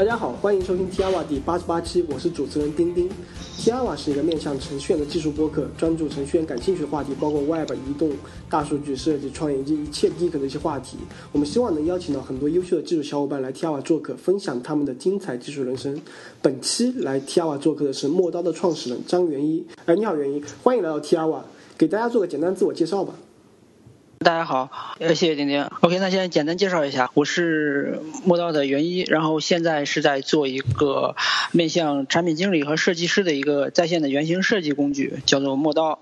大家好，欢迎收听 T R a 第八十八期，我是主持人丁丁。T R a 是一个面向程序员的技术播客，专注程序员感兴趣的话题，包括 Web、移动、大数据设计、创业以及一切 geek 的一些话题。我们希望能邀请到很多优秀的技术小伙伴来 T R a 做客，分享他们的精彩技术人生。本期来 T R a 做客的是陌刀的创始人张元一。哎，你好，元一，欢迎来到 T R a 给大家做个简单自我介绍吧。大家好，呃，谢谢丁丁。OK，那现在简单介绍一下，我是陌刀的袁一，然后现在是在做一个面向产品经理和设计师的一个在线的原型设计工具，叫做陌刀。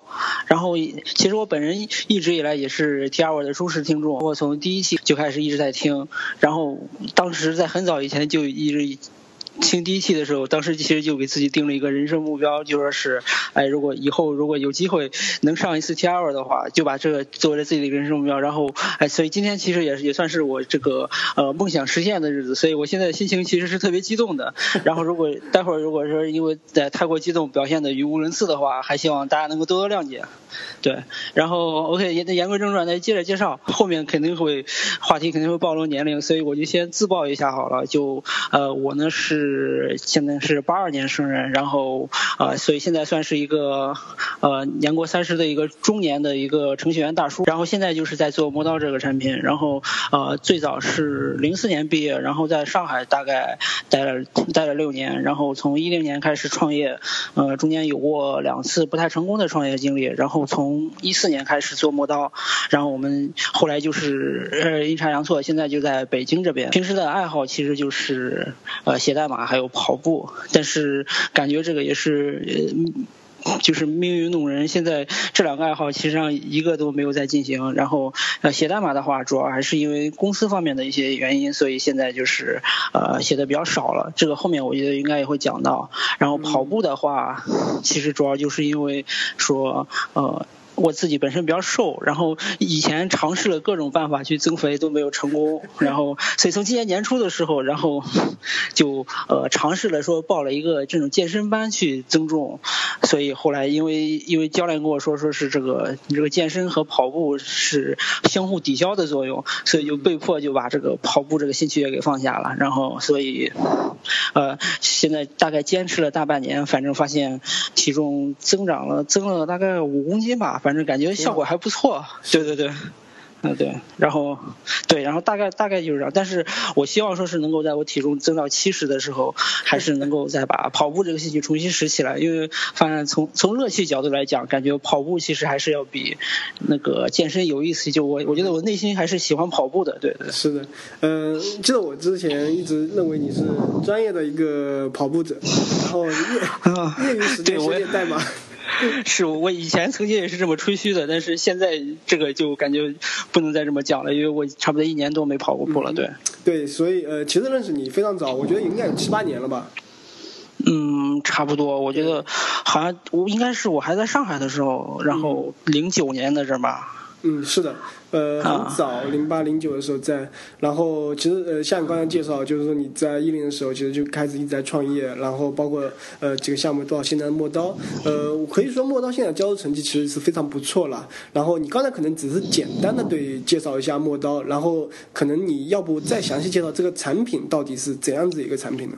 然后，其实我本人一直以来也是 T R 的忠实听众，我从第一期就开始一直在听，然后当时在很早以前就一直。听第一期的时候，当时其实就给自己定了一个人生目标，就说是，哎，如果以后如果有机会能上一次 T R 的话，就把这个作为自己的人生目标。然后，哎，所以今天其实也也算是我这个呃梦想实现的日子，所以我现在心情其实是特别激动的。然后，如果待会儿如果说因为在太过激动表现的语无伦次的话，还希望大家能够多多谅解。对，然后 OK，言言归正传，再接着介绍，后面肯定会话题肯定会暴露年龄，所以我就先自报一下好了。就呃，我呢是是现在是八二年生人，然后呃，所以现在算是一个呃年过三十的一个中年的一个程序员大叔。然后现在就是在做磨刀这个产品，然后呃最早是零四年毕业，然后在上海大概待了待了六年，然后从一零年开始创业，呃中间有过两次不太成功的创业经历，然后从一四年开始做磨刀，然后我们后来就是阴差阳错，现在就在北京这边。平时的爱好其实就是呃写代码还有跑步，但是感觉这个也是就是命运弄人。现在这两个爱好其实上一个都没有在进行。然后呃写代码的话，主要还是因为公司方面的一些原因，所以现在就是呃写的比较少了。这个后面我觉得应该也会讲到。然后跑步的话，其实主要就是因为说呃。我自己本身比较瘦，然后以前尝试了各种办法去增肥都没有成功，然后所以从今年年初的时候，然后 就呃尝试了说报了一个这种健身班去增重，所以后来因为因为教练跟我说说是这个你这个健身和跑步是相互抵消的作用，所以就被迫就把这个跑步这个兴趣也给放下了，然后所以呃现在大概坚持了大半年，反正发现体重增长了增了大概五公斤吧。反正感觉效果还不错，对 对对，嗯对，然后对，然后大概大概就是这样，但是我希望说是能够在我体重增到七十的时候，还是能够再把跑步这个兴趣重新拾起来，因为反正从从乐趣角度来讲，感觉跑步其实还是要比那个健身有意思。就我我觉得我内心还是喜欢跑步的，对对。是的，嗯，记得我之前一直认为你是专业的一个跑步者，然后业 业余时间写点代码。是我以前曾经也是这么吹嘘的，但是现在这个就感觉不能再这么讲了，因为我差不多一年多没跑过步了。对，对，所以呃，其实认识你非常早，我觉得应该有七八年了吧。嗯，差不多，我觉得好像我应该是我还在上海的时候，然后零九年的这吧。嗯，是的，呃，很早，零八零九的时候在，然后其实呃，像你刚才介绍，就是说你在一零的时候，其实就开始一直在创业，然后包括呃几个项目到现在的陌刀，呃，可以说陌刀现在交的成绩其实是非常不错了。然后你刚才可能只是简单的对介绍一下陌刀，然后可能你要不再详细介绍这个产品到底是怎样子一个产品呢？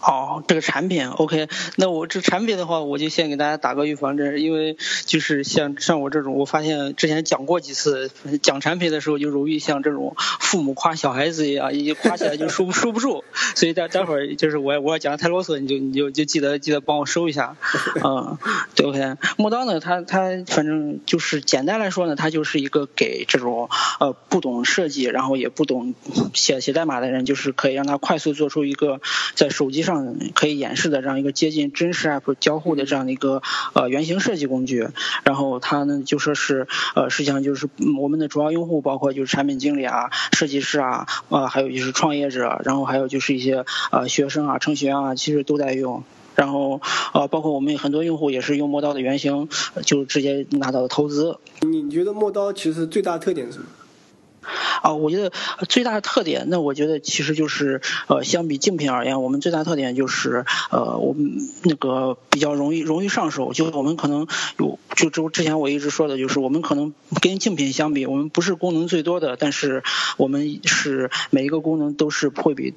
哦，这个产品 OK，那我这产品的话，我就先给大家打个预防针，因为就是像像我这种，我发现之前讲过几几次讲产品的时候，就容易像这种父母夸小孩子一样，一夸起来就收收不住，所以待待会儿就是我我要讲的太啰嗦，你就你就就记得记得帮我收一下，嗯，对 OK，陌刀呢，它它反正就是简单来说呢，它就是一个给这种呃不懂设计，然后也不懂写写代码的人，就是可以让他快速做出一个在手机上。上可以演示的这样一个接近真实 App 交互的这样的一个呃原型设计工具，然后它呢就说是呃实际上就是是我们的主要用户包括就是产品经理啊、设计师啊啊还有就是创业者，然后还有就是一些呃学生啊、程序员啊，其实都在用，然后啊包括我们很多用户也是用磨刀的原型，就直接拿到了投资。你觉得磨刀其实最大特点是什么？啊，我觉得最大的特点，那我觉得其实就是呃，相比竞品而言，我们最大特点就是呃，我们那个比较容易容易上手，就我们可能有就之之前我一直说的就是我们可能跟竞品相比，我们不是功能最多的，但是我们是每一个功能都是会比。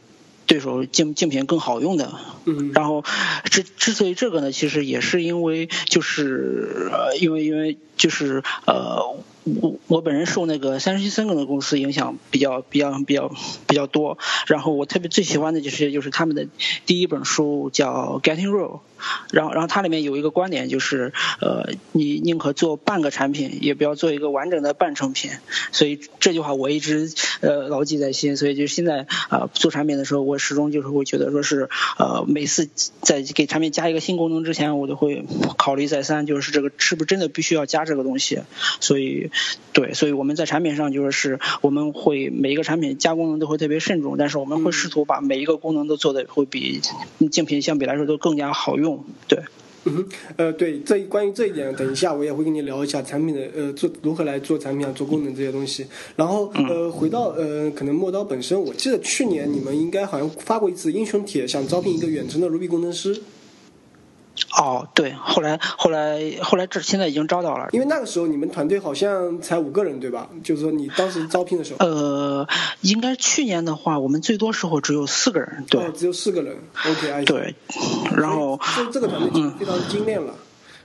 对手竞竞品更好用的。嗯，然后之之所以这个呢，其实也是因为就是呃，因为因为就是呃。我我本人受那个三十七森格的公司影响比较比较比较比较多，然后我特别最喜欢的就是就是他们的第一本书叫 Getting Real，然后然后它里面有一个观点就是呃你宁可做半个产品，也不要做一个完整的半成品，所以这句话我一直呃牢记在心，所以就现在啊做产品的时候，我始终就是会觉得说是呃每次在给产品加一个新功能之前，我都会考虑再三，就是这个是不是真的必须要加这个东西，所以。对，所以我们在产品上就是我们会每一个产品加功能都会特别慎重，但是我们会试图把每一个功能都做的会比竞品相比来说都更加好用。对，嗯，呃，对，这关于这一点，等一下我也会跟你聊一下产品的呃做如何来做产品啊，做功能这些东西。然后呃，回到呃可能陌刀本身，我记得去年你们应该好像发过一次英雄帖，想招聘一个远程的 Ruby 工程师。哦，对，后来后来后来这现在已经招到了，因为那个时候你们团队好像才五个人，对吧？就是说你当时招聘的时候，呃，应该去年的话，我们最多时候只有四个人，对，只有四个人，OK，对，然后这这个团队非常精炼了。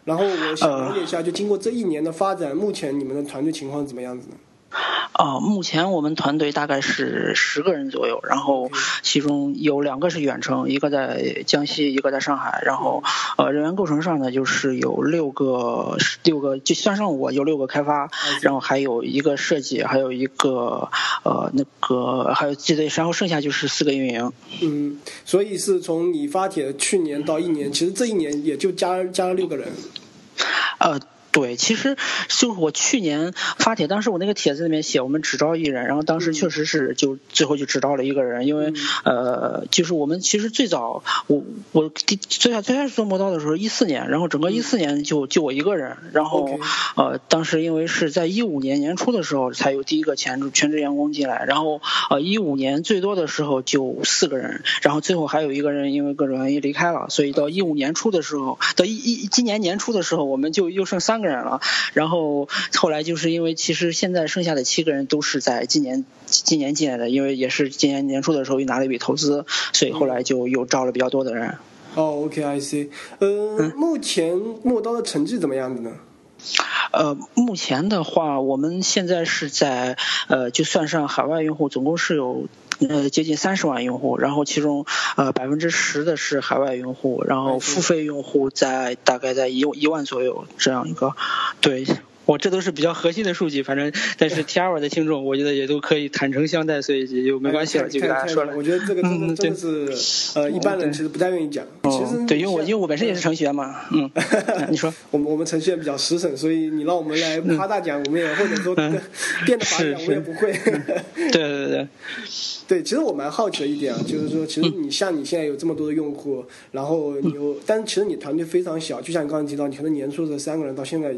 然后我想了解一下，就经过这一年的发展，目前你们的团队情况怎么样子呢？啊，目前我们团队大概是十个人左右，然后其中有两个是远程，一个在江西，一个在上海。然后呃，人员构成上呢，就是有六个，六个就算上我有六个开发，然后还有一个设计，还有一个呃那个还有记得，然后剩下就是四个运营。嗯，所以是从你发帖去年到一年，其实这一年也就加加了六个人。呃。对，其实就是我去年发帖，当时我那个帖子里面写我们只招一人，然后当时确实是就最后就只招了一个人，因为呃，就是我们其实最早我我第最最最开始做磨刀的时候一四年，然后整个一四年就就我一个人，然后呃当时因为是在一五年年初的时候才有第一个全全职员工进来，然后呃一五年最多的时候就四个人，然后最后还有一个人因为各种原因离开了，所以到一五年初的时候，到一一今年年初的时候我们就又剩三个。人了，然后后来就是因为其实现在剩下的七个人都是在今年今年进来的，因为也是今年年初的时候又拿了一笔投资，所以后来就又招了比较多的人。哦，OK，I see。呃，目前陌刀的成绩怎么样子呢？呃，目前的话，我们现在是在呃，就算上海外用户，总共是有呃接近三十万用户，然后其中呃百分之十的是海外用户，然后付费用户在大概在一一万左右这样一个，对。我这都是比较核心的数据，反正但是 T R 的听众，我觉得也都可以坦诚相待，所以也就没关系了，就给大家说了。我觉得这个真的真的是呃，一般人其实不太愿意讲。其实对，因为我因为我本身也是程序员嘛，嗯，你说，我们我们程序员比较实诚，所以你让我们来夸大讲，我们也或者说 变得法讲，我也不会。对对对。对，其实我蛮好奇的一点啊，就是说，其实你像你现在有这么多的用户，然后你有，但其实你团队非常小，就像你刚才提到，你可能年初的三个人，到现在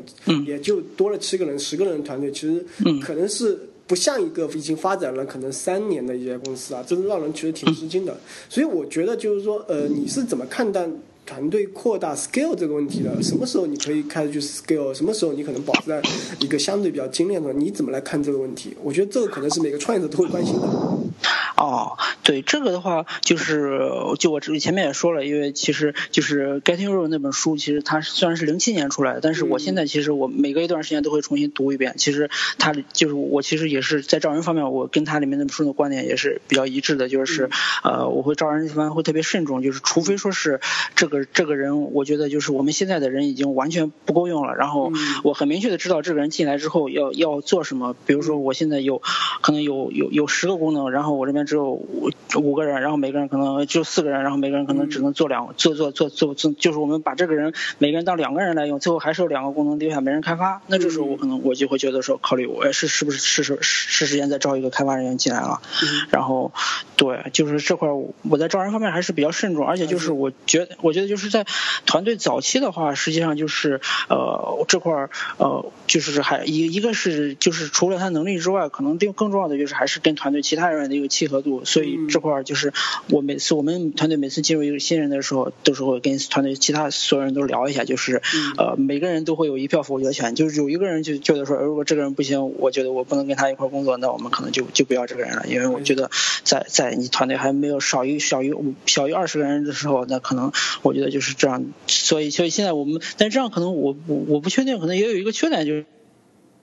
也就多了七个人、十个人的团队，其实可能是不像一个已经发展了可能三年的一些公司啊，真的让人其实挺吃惊的。所以我觉得就是说，呃，你是怎么看待？团队扩大 scale 这个问题的，什么时候你可以开始去 scale？什么时候你可能保持在一个相对比较精炼的？你怎么来看这个问题？我觉得这个可能是每个创业者都会关心的。哦，对这个的话，就是就我这前面也说了，因为其实就是 Getting Real 那本书，其实它虽然是零七年出来的，但是我现在其实我每隔一段时间都会重新读一遍。其实它就是我其实也是在招人方面，我跟它里面那本书的观点也是比较一致的，就是呃，我会招人地方会特别慎重，就是除非说是这个。这个人，我觉得就是我们现在的人已经完全不够用了。然后我很明确的知道这个人进来之后要要做什么。比如说我现在有可能有有有十个功能，然后我这边只有五五个人，然后每个人可能就四个人，然后每个人可能只能做两做做做做做，就是我们把这个人每个人当两个人来用，最后还是有两个功能留下没人开发。那这时候我可能我就会觉得说，考虑我是是不是是是是时间再招一个开发人员进来了。然后对，就是这块我在招人方面还是比较慎重，而且就是我觉得我觉得。就是在团队早期的话，实际上就是呃这块儿呃就是还一一个是就是除了他能力之外，可能更更重要的就是还是跟团队其他人员的一个契合。合度，所以这块儿就是我每次我们团队每次进入一个新人的时候，都是会跟团队其他所有人都聊一下，就是呃每个人都会有一票否决权，就是有一个人就觉得说，如果这个人不行，我觉得我不能跟他一块工作，那我们可能就就不要这个人了，因为我觉得在在你团队还没有少于小于五小于二十个人的时候，那可能我觉得就是这样，所以所以现在我们，但这样可能我我我不确定，可能也有一个缺点就是。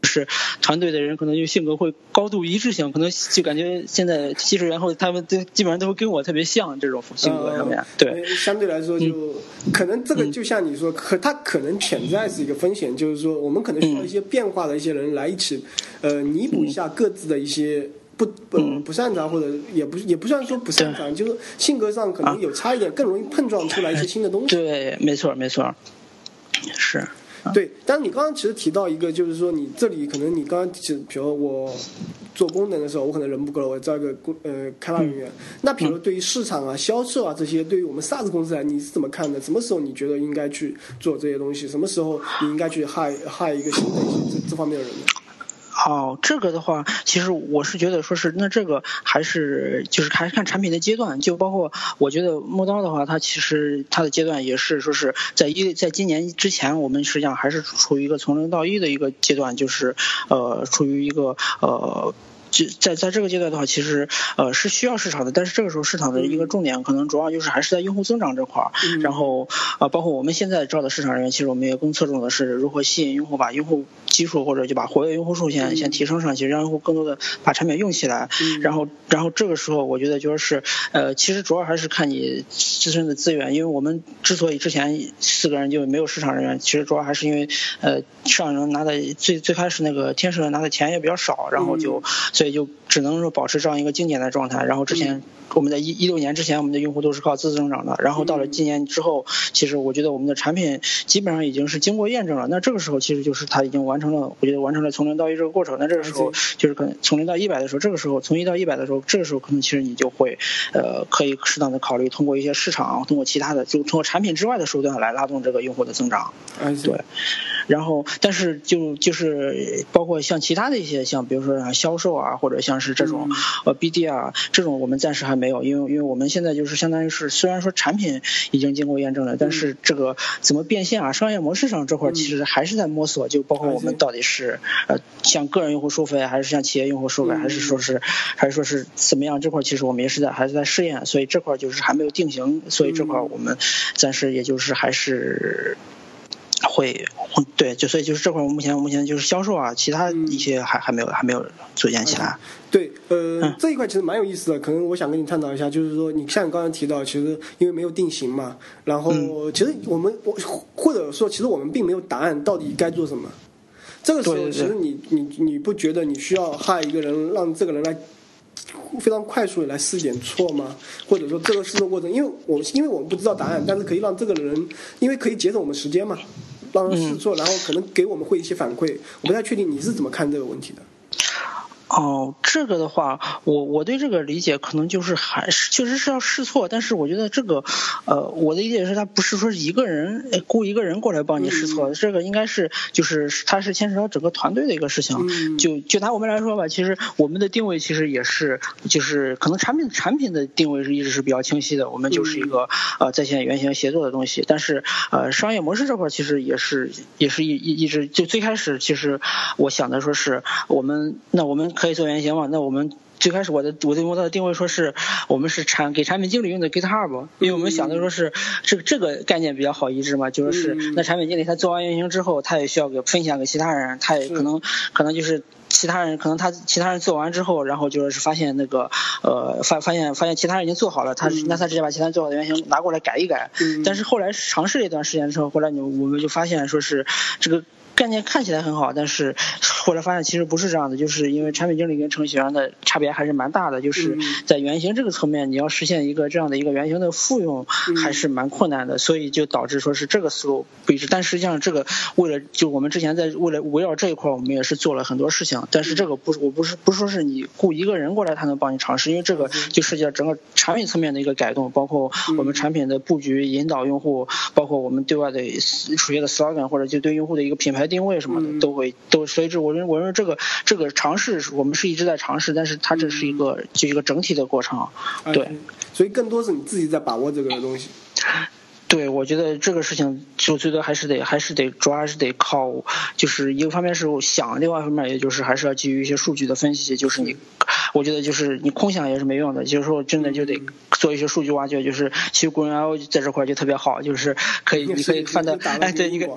是团队的人可能就性格会高度一致性，可能就感觉现在技术员后他们都基本上都会跟我特别像这种性格上面。对，相对来说就可能这个就像你说，可他可能潜在是一个风险，就是说我们可能需要一些变化的一些人来一起呃弥补一下各自的一些不不不擅长或者也不也不算说不擅长，就是性格上可能有差一点，更容易碰撞出来一些新的东西。对，没错没错，是。对，但是你刚刚其实提到一个，就是说你这里可能你刚刚提，比如我做功能的时候，我可能人不够了，我招一个工呃开发人员。那比如对于市场啊、销售啊这些，对于我们 SaaS 公司来，你是怎么看的？什么时候你觉得应该去做这些东西？什么时候你应该去害害一个新的一些这这方面的人呢？哦，这个的话，其实我是觉得说是，那这个还是就是还是看产品的阶段，就包括我觉得陌刀的话，它其实它的阶段也是说是在一在今年之前，我们实际上还是处于一个从零到一的一个阶段，就是呃处于一个呃。就在在这个阶段的话，其实呃是需要市场的，但是这个时候市场的一个重点可能主要就是还是在用户增长这块儿，然后啊包括我们现在招的市场人员，其实我们也更侧重的是如何吸引用户，把用户基数或者就把活跃用户数先先提升上去，让用户更多的把产品用起来，然后然后这个时候我觉得就是呃其实主要还是看你自身的资源，因为我们之所以之前四个人就没有市场人员，其实主要还是因为呃市场人拿的最最开始那个天使人拿的钱也比较少，然后就所以。也就只能说保持这样一个经典的状态，然后之前。我们在一一六年之前，我们的用户都是靠自增长的。然后到了今年之后，其实我觉得我们的产品基本上已经是经过验证了。那这个时候，其实就是它已经完成了，我觉得完成了从零到一这个过程。那这个时候，就是可能从零到一百的时候，这个时候从一到一百的时候，这个时候可能其实你就会呃可以适当的考虑通过一些市场，通过其他的，就通过产品之外的手段来拉动这个用户的增长。对。然后，但是就就是包括像其他的一些，像比如说销售啊，或者像是这种呃 BD 啊，这种我们暂时还没。没有，因为因为我们现在就是相当于是，虽然说产品已经经过验证了，但是这个怎么变现啊，商业模式上这块其实还是在摸索，就包括我们到底是呃向个人用户收费，还是向企业用户收费，还是说是还是说是怎么样？这块其实我们也是在还是在试验，所以这块就是还没有定型，所以这块我们暂时也就是还是。会，对，就所以就是这块，目前目前就是销售啊，其他一些还还没有还没有组建起来。对，呃，这一块其实蛮有意思的，可能我想跟你探讨一下，就是说，你像你刚才提到，其实因为没有定型嘛，然后其实我们我或者说，其实我们并没有答案，到底该做什么。这个时候，其实你你你不觉得你需要害一个人，让这个人来非常快速的来试点错吗？或者说这个试错过程，因为我因为我们不知道答案，但是可以让这个人，因为可以节省我们时间嘛。让他试错，然后可能给我们会一些反馈。我不太确定你是怎么看这个问题的。哦，这个的话，我我对这个理解可能就是还是确实是要试错，但是我觉得这个，呃，我的理解是他不是说一个人雇一个人过来帮你试错，这个应该是就是他是牵扯到整个团队的一个事情。就就拿我们来说吧，其实我们的定位其实也是就是可能产品产品的定位是一直是比较清晰的，我们就是一个呃在线原型协作的东西。但是呃商业模式这块其实也是也是一一一直就最开始其实我想的说是我们那我们。可以做原型嘛？那我们最开始我的我对模特的定位说是我们是产给产品经理用的 GitHub，因为我们想的说是这个这个概念比较好移植嘛，就是是那产品经理他做完原型之后，他也需要给分享给其他人，他也可能可能就是其他人可能他其他人做完之后，然后就是发现那个呃发发现发现其他人已经做好了，他那他直接把其他人做好的原型拿过来改一改，但是后来尝试了一段时间之后，后来你我们就发现说是这个。概念看起来很好，但是后来发现其实不是这样的，就是因为产品经理跟程序员的差别还是蛮大的，就是在原型这个层面，你要实现一个这样的一个原型的复用还是蛮困难的，所以就导致说是这个思路不一致。但实际上这个为了就我们之前在为了围绕这一块，我们也是做了很多事情，但是这个不是我不是不是说是你雇一个人过来他能帮你尝试，因为这个就涉及到整个产品层面的一个改动，包括我们产品的布局、引导用户，包括我们对外的主页的 slogan 或者就对用户的一个品牌。台定位什么的都会都，所以这我认我认为这个这个尝试我们是一直在尝试，但是它这是一个就一个整体的过程，对，所以更多是你自己在把握这个东西。对，我觉得这个事情就最多还是得还是得主要还是得靠，就是一个方面是想，另外一方面也就是还是要基于一些数据的分析，就是你，我觉得就是你空想也是没用的，就是说真的就得做一些数据挖掘，就是其实古人 L 在这块就特别好，就是可以你可以翻到哎对一个，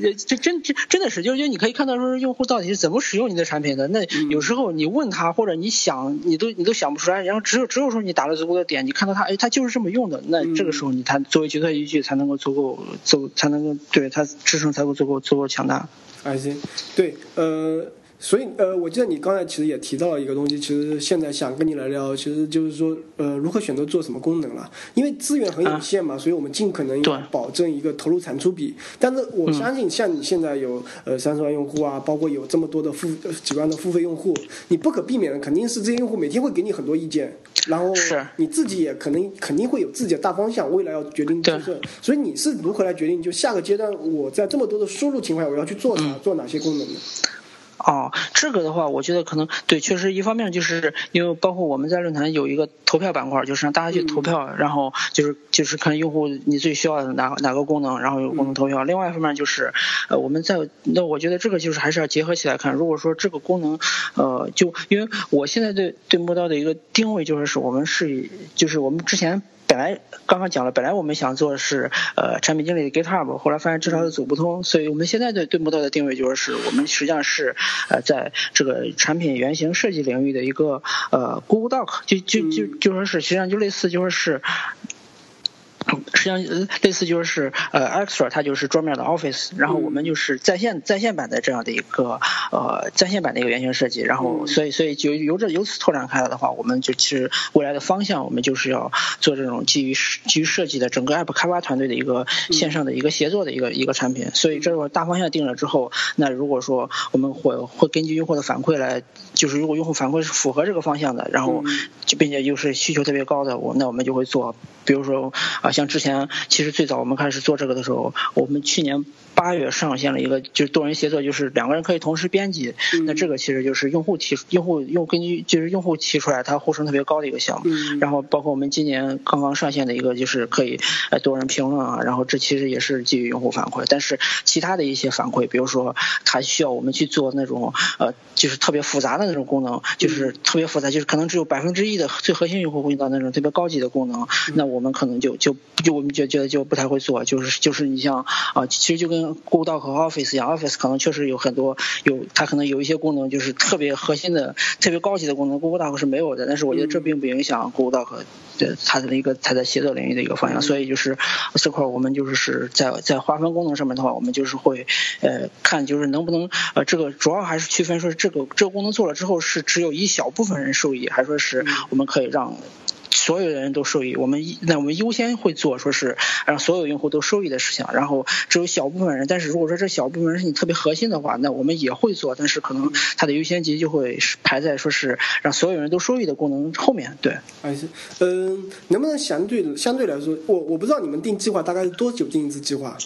对，这 真真真的是就是就你可以看到说用户到底是怎么使用你的产品的，那有时候你问他或者你想你都你都想不出来，然后只有只有说你打了足够的点，你看到他哎他就是这么用的，那这个时候。你才作为决策依据才能够足够足才能够对它支撑才够足够足够强大。I C，对，呃。所以，呃，我记得你刚才其实也提到了一个东西，其实现在想跟你来聊，其实就是说，呃，如何选择做什么功能了？因为资源很有限嘛，所以我们尽可能保证一个投入产出比。但是我相信，像你现在有呃三十万用户啊，包括有这么多的付几万的付费用户，你不可避免的肯定是这些用户每天会给你很多意见，然后你自己也可能肯定会有自己的大方向，未来要决定决策。所以你是如何来决定？就下个阶段我在这么多的输入情况下，我要去做啥？做哪些功能呢？哦，这个的话，我觉得可能对，确实一方面就是因为包括我们在论坛有一个投票板块，就是让大家去投票，然后就是就是看用户你最需要的哪哪个功能，然后有功能投票。另外一方面就是，呃，我们在那我觉得这个就是还是要结合起来看。如果说这个功能，呃，就因为我现在对对摸刀的一个定位就是是我们是就是我们之前。本来刚刚讲了，本来我们想做的是呃产品经理的 GitHub，后来发现这条路走不通，所以我们现在对对木道的定位就是我们实际上是呃在这个产品原型设计领域的一个呃 Google Doc，就就就就说是实际上就类似就说是。实际上，类似就是呃，Extra 它就是桌面的 Office，然后我们就是在线在线版的这样的一个呃在线版的一个原型设计，然后所以所以就由这由此拓展开来的话，我们就其实未来的方向，我们就是要做这种基于基于设计的整个 App 开发团队的一个线上的一个协作的一个一个产品。所以这个大方向定了之后，那如果说我们会会根据用户的反馈来，就是如果用户反馈是符合这个方向的，然后并且又是需求特别高的，我那我们就会做，比如说啊像之前。其实最早我们开始做这个的时候，我们去年八月上线了一个就是多人协作，就是两个人可以同时编辑。那这个其实就是用户提用户用根据就是用户提出来，它呼声特别高的一个项目。然后包括我们今年刚刚上线的一个就是可以呃多人评论啊，然后这其实也是基于用户反馈。但是其他的一些反馈，比如说它需要我们去做那种呃就是特别复杂的那种功能，就是特别复杂，就是可能只有百分之一的最核心用户会用到那种特别高级的功能，那我们可能就就就。我们觉觉得就不太会做，就是就是你像啊，其实就跟 Google Doc 和 Office 一样，Office 可能确实有很多有它可能有一些功能就是特别核心的、特别高级的功能，Google Doc 是没有的。但是我觉得这并不影响 Google Doc 的它的一个它在协作领域的一个方向。所以就是这块我们就是是在在划分功能上面的话，我们就是会呃看就是能不能呃这个主要还是区分说这个这个功能做了之后是只有一小部分人受益，还说是我们可以让。所有的人都受益，我们那我们优先会做，说是让所有用户都受益的事情，然后只有小部分人，但是如果说这小部分人是你特别核心的话，那我们也会做，但是可能它的优先级就会排在说是让所有人都受益的功能后面。对，还是嗯，能不能相对相对来说，我我不知道你们定计划大概是多久定一次计划？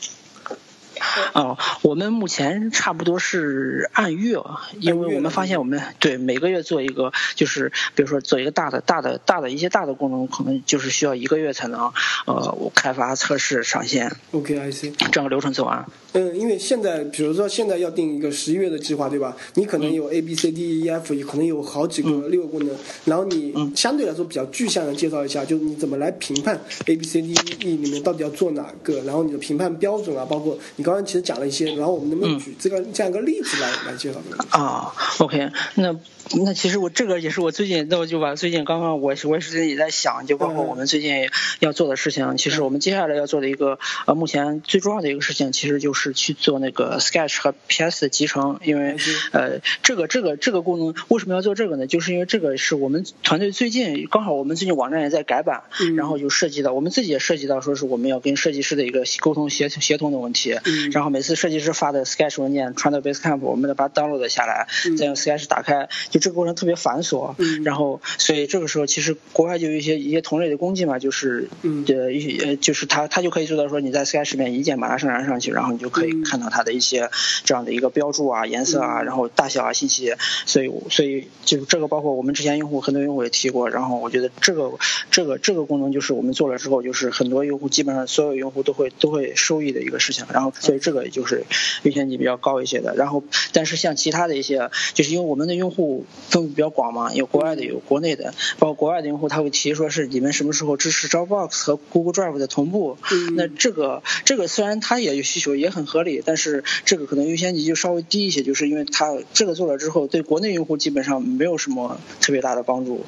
哦，我们目前差不多是按月，因为我们发现我们对每个月做一个，就是比如说做一个大的、大的、大的一些大的功能，可能就是需要一个月才能呃开发、测试、上线。OK，I see。整个流程走完。嗯，因为现在比如说现在要定一个十一月的计划，对吧？你可能有 A B C D E F，可能有好几个六个功能，然后你相对来说比较具象的介绍一下，就是你怎么来评判 A B C D E 里面到底要做哪个，然后你的评判标准啊，包括你刚刚其实讲了一些，然后我们能不能举这个这样一个例子来来介绍这个？啊，OK，那。那其实我这个也是我最近，那我就把最近刚刚我我也是也在想，就包括我们最近要做的事情。其实我们接下来要做的一个呃，目前最重要的一个事情，其实就是去做那个 Sketch 和 PS 的集成。因为呃，这个这个这个功能为什么要做这个呢？就是因为这个是我们团队最近刚好我们最近网站也在改版，然后就涉及到我们自己也涉及到说是我们要跟设计师的一个沟通协协同的问题。然后每次设计师发的 Sketch 文件传到 Basecamp，我们得把它 download 下来，再用 Sketch 打开。就这个过程特别繁琐，然后所以这个时候其实国外就有一些一些同类的工具嘛，就是呃一些呃就是它它就可以做到说你在 Sketch 里面一键把它上传上去，然后你就就可以看到它的一些这样的一个标注啊、颜色啊，然后大小啊信息。所以，所以就这个包括我们之前用户很多用户也提过，然后我觉得这个这个这个功能就是我们做了之后，就是很多用户基本上所有用户都会都会收益的一个事情。然后，所以这个就是优先级比较高一些的。然后，但是像其他的一些，就是因为我们的用户分布比较广嘛，有国外的，有国内的，包括国外的用户他会提说是你们什么时候支持 Dropbox 和 Google Drive 的同步。那这个这个虽然他也有需求，也很合理，但是这个可能优先级就稍微低一些，就是因为它这个做了之后，对国内用户基本上没有什么特别大的帮助。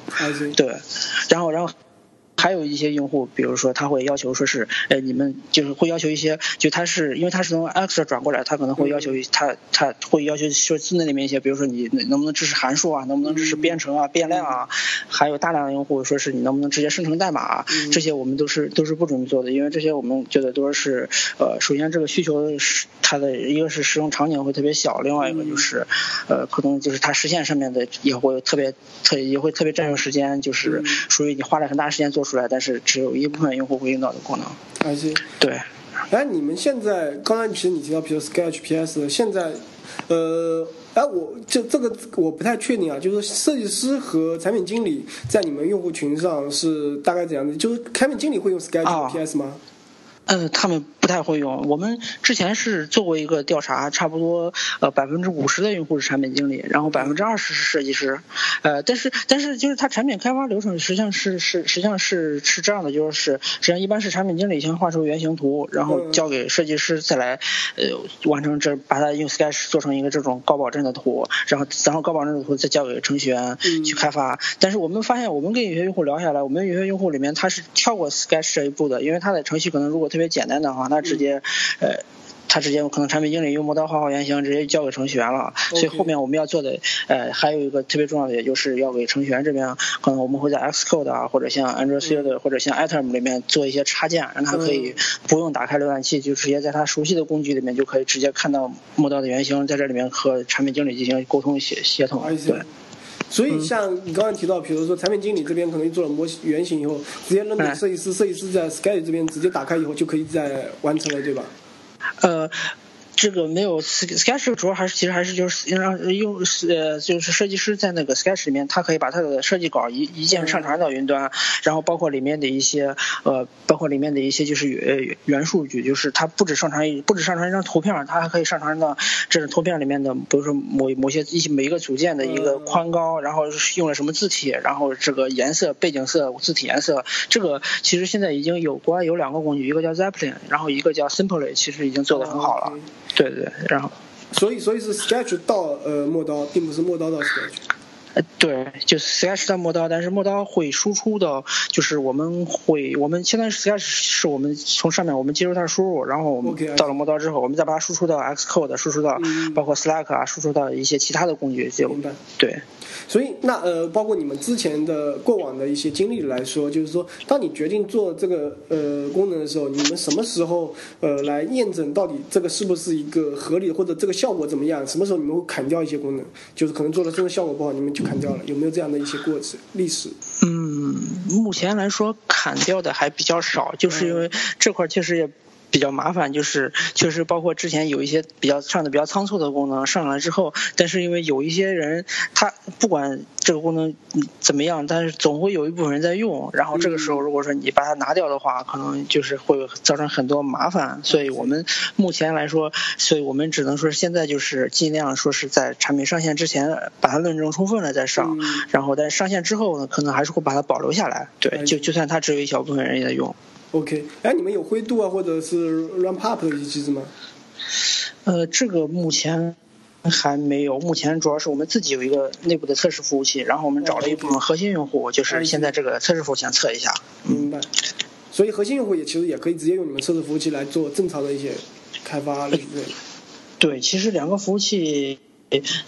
对，然后然后。还有一些用户，比如说他会要求说是，呃，你们就是会要求一些，就他是因为他是从 Extra 转过来，他可能会要求他他会要求说字那里面一些，比如说你能不能支持函数啊，能不能支持编程啊、变量啊，还有大量的用户说是你能不能直接生成代码，这些我们都是都是不准备做的，因为这些我们觉得都是呃，首先这个需求是它的一个是使用场景会特别小，另外一个就是呃，可能就是它实现上面的也会特别特也会特别占用时间，就是属于你花了很大时间做。出来，但是只有一部分用户会用到的功能。而且，对。哎，你们现在刚才其实你提到，比如 Sketch PS，现在，呃，哎，我就这个我不太确定啊，就是设计师和产品经理在你们用户群上是大概怎样的？就是产品经理会用 Sketch PS 吗？嗯，他们不太会用。我们之前是做过一个调查，差不多呃百分之五十的用户是产品经理，然后百分之二十是设计师。呃，但是但是就是它产品开发流程实际上是是实际上是是这样的，就是实际上一般是产品经理先画出原型图，然后交给设计师再来呃完成这把它用 Sketch 做成一个这种高保真的图，然后然后高保真的图再交给程序员去开发。但是我们发现，我们跟有些用户聊下来，我们有些用户里面他是跳过 Sketch 这一步的，因为他的程序可能如果特别简单的话，那直接，呃，他直接可能产品经理用磨刀画好原型，直接交给程序员了。所以后面我们要做的，呃，还有一个特别重要的，也就是要给程序员这边，可能我们会在 Xcode 啊，或者像 Android Studio 或者像 Atom 里面做一些插件，让他可以不用打开浏览器，就直接在他熟悉的工具里面就可以直接看到磨刀的原型，在这里面和产品经理进行沟通协协同。对。所以，像你刚刚提到，比如说产品经理这边可能做了模型原型以后，直接扔给设计师，设计师在 Sketch 这边直接打开以后就可以再完成了，对吧？呃。这个没有 Sketch 主要还是其实还是就是让用呃就是设计师在那个 Sketch 里面，他可以把他的设计稿一一键上传到云端，然后包括里面的一些呃包括里面的一些就是原原数据，就是他不止上传一不止上传一张图片，他还可以上传到这种图片里面的，比如说某某些一些每一个组件的一个宽高，然后用了什么字体，然后这个颜色背景色字体颜色，这个其实现在已经有国外有两个工具，一个叫 Zeppelin，然后一个叫 Simply，其实已经做的很好了。对对，然后，所以所以是 Sketch 到呃陌刀，并不是陌刀到 Sketch。呃，对，就是 Sketch 在磨刀，但是磨刀会输出的，就是我们会，我们现在 Sketch 是我们从上面我们接收它的输入，然后我们到了磨刀之后，我们再把它输出到 Xcode，输出到包括 Slack 啊，输出到一些其他的工具就对。所以那呃，包括你们之前的过往的一些经历来说，就是说，当你决定做这个呃功能的时候，你们什么时候呃来验证到底这个是不是一个合理的，或者这个效果怎么样？什么时候你们会砍掉一些功能？就是可能做的真的效果不好，你们就。砍掉了，有没有这样的一些过程历史？嗯，目前来说砍掉的还比较少，就是因为这块确实也。比较麻烦，就是确实包括之前有一些比较上的比较仓促的功能上来之后，但是因为有一些人他不管这个功能怎么样，但是总会有一部分人在用，然后这个时候如果说你把它拿掉的话，可能就是会造成很多麻烦，所以我们目前来说，所以我们只能说现在就是尽量说是在产品上线之前把它论证充分了再上，然后在上线之后呢，可能还是会把它保留下来，对，就就算它只有一小部分人也在用。OK，哎，你们有灰度啊，或者是 Ramp 的一些机制吗？呃，这个目前还没有，目前主要是我们自己有一个内部的测试服务器，然后我们找了一部分核心用户，就是现在这个测试服务器测一下。明白。所以核心用户也其实也可以直接用你们测试服务器来做正常的一些开发，对对，其实两个服务器。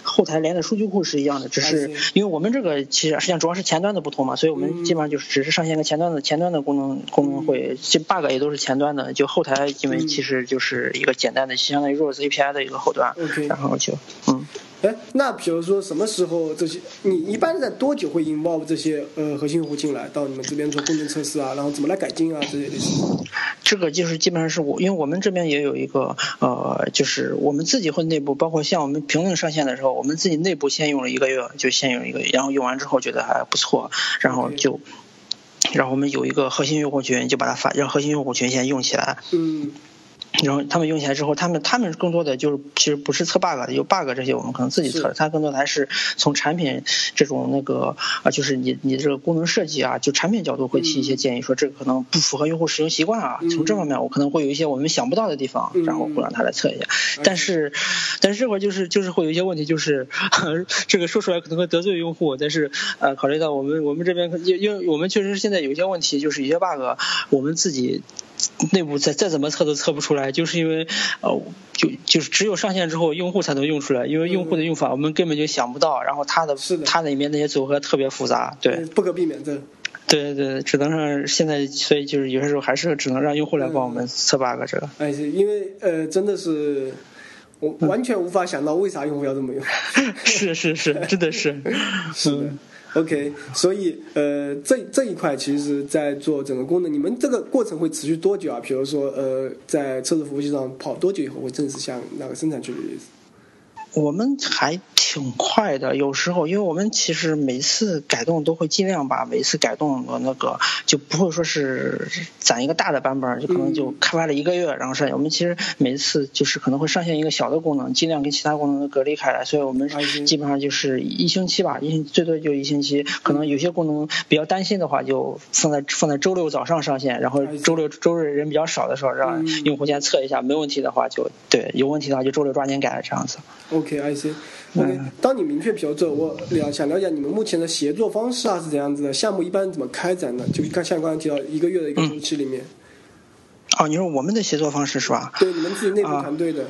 后台连的数据库是一样的，只是因为我们这个其实实际上主要是前端的不同嘛，所以我们基本上就是只是上线个前端的前端的功能功能会，这 bug 也都是前端的，就后台因为其实就是一个简单的相当于 ROS API 的一个后端，然后就嗯。哎，那比如说什么时候这些，你一般在多久会 involve 这些呃核心用户进来到你们这边做功能测试啊，然后怎么来改进啊这些类型？这个就是基本上是我，因为我们这边也有一个呃，就是我们自己会内部，包括像我们评论上线的时候，我们自己内部先用了一个月，就先用一个月，然后用完之后觉得还不错，然后就，然后我们有一个核心用户群，就把它发让核心用户群先用起来。嗯。然后他们用起来之后，他们他们更多的就是其实不是测 bug 的，有 bug 这些我们可能自己测，他更多的还是从产品这种那个啊，就是你你这个功能设计啊，就产品角度会提一些建议，说这个可能不符合用户使用习惯啊，从这方面我可能会有一些我们想不到的地方，然后会让他来测一下。但是但是这块儿就是就是会有一些问题，就是这个说出来可能会得罪用户，但是呃考虑到我们我们这边因因为我们确实现在有一些问题，就是一些 bug 我们自己。内部再再怎么测都测不出来，就是因为呃，就就是只有上线之后用户才能用出来，因为用户的用法我们根本就想不到，然后他的他里面那些组合特别复杂，对，不可避免的。对对对，只能让现在，所以就是有些时候还是只能让用户来帮我们测 bug 这个。哎，因为呃，真的是我完全无法想到为啥用户要这么用。是是是，真的是。是的。OK，所以呃，这这一块其实，在做整个功能，你们这个过程会持续多久啊？比如说呃，在测试服务器上跑多久以后会正式向那个生产去？我们还挺快的，有时候因为我们其实每次改动都会尽量把每次改动的那个就不会说是攒一个大的版本，就可能就开发了一个月然后上线。我们其实每次就是可能会上线一个小的功能，尽量跟其他功能都隔离开来，所以我们基本上就是一星期吧，一最多就一星期。可能有些功能比较担心的话，就放在放在周六早上上线，然后周六周日人比较少的时候让用户先测一下，没问题的话就对，有问题的话就周六抓紧改这样子。OK，I see。OK，当你明确比较之后我了想了解你们目前的协作方式啊是怎样子的，项目一般怎么开展的？就看像刚才提到一个月的一个周期里面。哦，你说我们的协作方式是吧？对，你们自己内部团队的。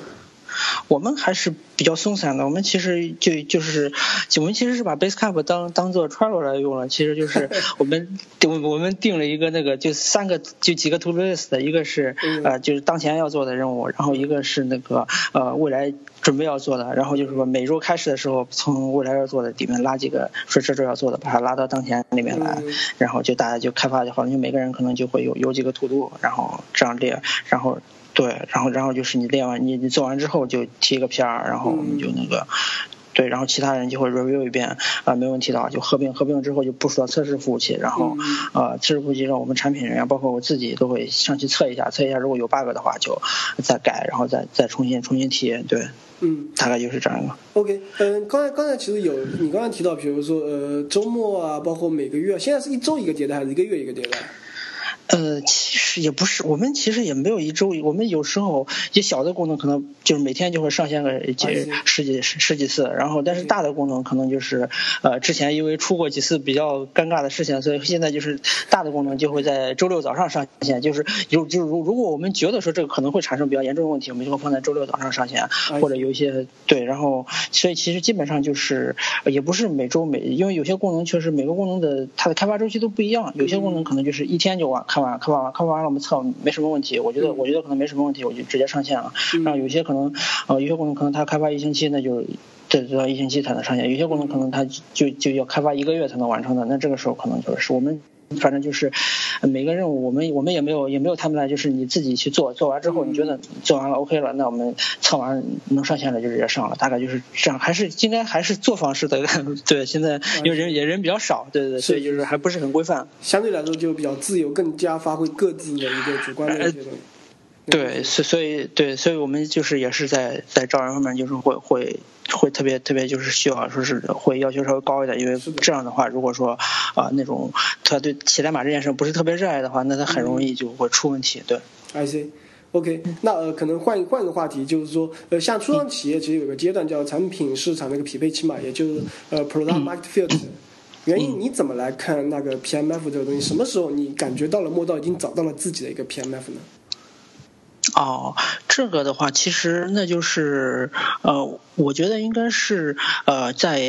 我们还是比较松散的，我们其实就就是，我们其实是把 Basecamp 当当做 Trello 来用了。其实就是 我们我我们定了一个那个就三个就几个 To Do List，一个是呃就是当前要做的任务，然后一个是那个呃未来准备要做的，然后就是说每周开始的时候从未来要做的里面拉几个说这周要做的，把它拉到当前里面来，然后就大家就开发就好了，就每个人可能就会有有几个 To Do，然后这样列，然后。对，然后然后就是你练完你你做完之后就贴一个 PR，然后我们就那个，对，然后其他人就会 review 一遍啊，没问题的话就合并合并之后就部署到测试服务器，然后呃测试服务器让我们产品人员包括我自己都会上去测一下，测一下如果有 bug 的话就再改，然后再再重新重新提，对，嗯，大概就是这样一个。OK，嗯，刚才刚才其实有你刚才提到，比如说呃周末啊，包括每个月，现在是一周一个迭代还是一个月一个迭代？呃，其实也不是，我们其实也没有一周，我们有时候一些小的功能可能就是每天就会上线个几十几十十几次，然后但是大的功能可能就是呃之前因为出过几次比较尴尬的事情，所以现在就是大的功能就会在周六早上上线，就是有就是如如果我们觉得说这个可能会产生比较严重的问题，我们就会放在周六早上上线，或者有一些对，然后所以其实基本上就是也不是每周每，因为有些功能确实每个功能的它的开发周期都不一样，有些功能可能就是一天就完。看完看完看完了，我们测没什么问题，我觉得我觉得可能没什么问题，我就直接上线了。然后有些可能呃有些功能可能它开发一星期，那就这要一星期才能上线；有些功能可能它就就要开发一个月才能完成的，那这个时候可能就是我们。反正就是每个任务，我们我们也没有也没有他们来，就是你自己去做，做完之后你觉得做完了 OK 了，那我们测完能上线了就直接上了，大概就是这样，还是应该还是做方式的，对，现在因为人也人比较少，对对对，所以就是还不是很规范，相对来说就比较自由，更加发挥各自的一个主观的一些东西。对，所所以对，所以我们就是也是在在招人方面，就是会会会特别特别就是需要说是会要求稍微高一点，因为这样的话，如果说啊那种他对写代码这件事不是特别热爱的话，那他很容易就会出问题。对，I see，OK，那呃可能换换个话题，就是说呃像初创企业其实有个阶段叫产品市场那个匹配期嘛，也就是呃 product market fit，原因你怎么来看那个 PMF 这个东西？什么时候你感觉到了摸到已经找到了自己的一个 PMF 呢？哦，这个的话，其实那就是呃，我觉得应该是呃，在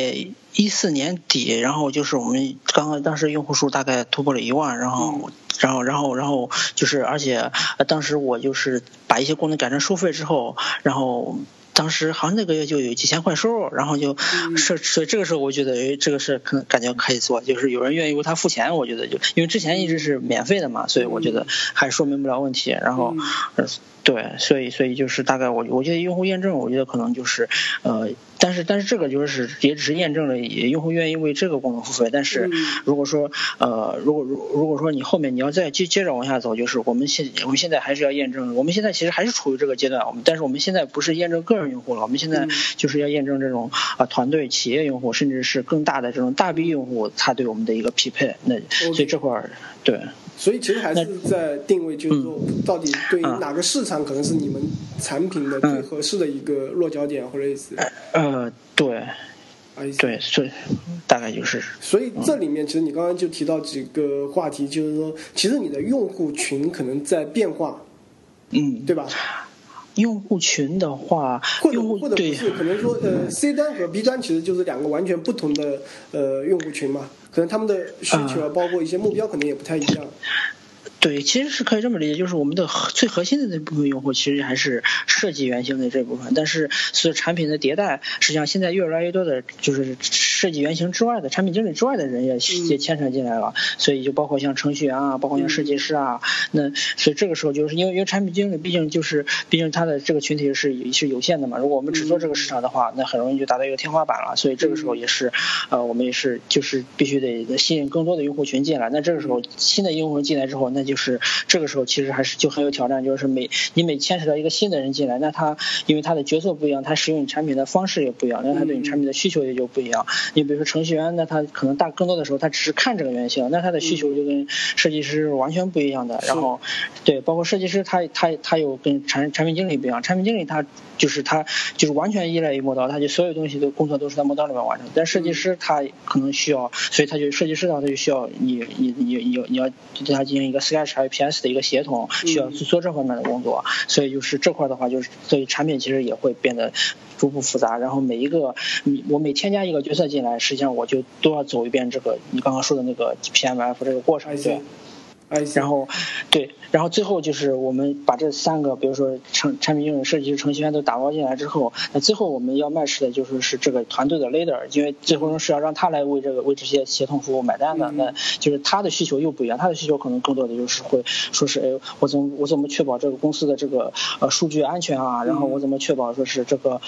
一四年底，然后就是我们刚刚当时用户数大概突破了一万，然后然后然后然后就是而且当时我就是把一些功能改成收费之后，然后。当时好像那个月就有几千块收入，然后就，是所以这个时候我觉得，诶，这个事可能感觉可以做，就是有人愿意为他付钱，我觉得就因为之前一直是免费的嘛，所以我觉得还说明不了问题。然后，对，所以所以就是大概我我觉得用户验证，我觉得可能就是呃。但是但是这个就是也只是验证了用户愿意为这个功能付费。但是如果说呃如果如如果说你后面你要再接接着往下走，就是我们现我们现在还是要验证。我们现在其实还是处于这个阶段，我们但是我们现在不是验证个人用户了，我们现在就是要验证这种啊团队企业用户，甚至是更大的这种大 B 用户，他对我们的一个匹配。那所以这块儿对。所以其实还是在定位，就是说到底对于哪个市场可能是你们产品的最合适的一个落脚点或者意思。呃，对，对，是大概就是。所以这里面其实你刚刚就提到几个话题，就是说，其实你的用户群可能在变化，嗯，对吧？用户群的话，或者或者不是，可能说呃，C 端和 B 端其实就是两个完全不同的呃用户群嘛，可能他们的需求啊，包括一些目标，可能也不太一样。对，其实是可以这么理解，就是我们的最核心的那部分用户，其实还是设计原型的这部分。但是随着产品的迭代，实际上现在越来越多的，就是设计原型之外的产品经理之外的人也也牵扯进来了。所以就包括像程序员啊，包括像设计师啊，那所以这个时候就是因为因为产品经理毕竟就是毕竟他的这个群体是是有限的嘛。如果我们只做这个市场的话，那很容易就达到一个天花板了。所以这个时候也是呃，我们也是就是必须得吸引更多的用户群进来。那这个时候新的用户进来之后，那就就是这个时候，其实还是就很有挑战。就是每你每牵扯到一个新的人进来，那他因为他的角色不一样，他使用你产品的方式也不一样，那他对你产品的需求也就不一样。你比如说程序员，那他可能大更多的时候他只是看这个原型，那他的需求就跟设计师完全不一样的。然后，对，包括设计师，他他他有跟产产品经理不一样。产品经理他就是他就是完全依赖于磨刀，他就所有东西的工作都是在磨刀里面完成。但设计师他可能需要，所以他就设计师的话他就需要你你你你你要对他进行一个 sketch。还有 PS 的一个协同，需要去做这方面的工作，所以就是这块的话，就是所以产品其实也会变得逐步复杂。然后每一个，你我每添加一个角色进来，实际上我就都要走一遍这个你刚刚说的那个 PMF 这个过程，对。然后，对，然后最后就是我们把这三个，比如说产产品经理、设计师、程序员都打包进来之后，那最后我们要卖吃的就是是这个团队的 leader，因为最后是要让他来为这个为这些协同服务买单的，那就是他的需求又不一样，他的需求可能更多的就是会说是，哎，我怎么我怎么确保这个公司的这个呃数据安全啊？然后我怎么确保说是这个，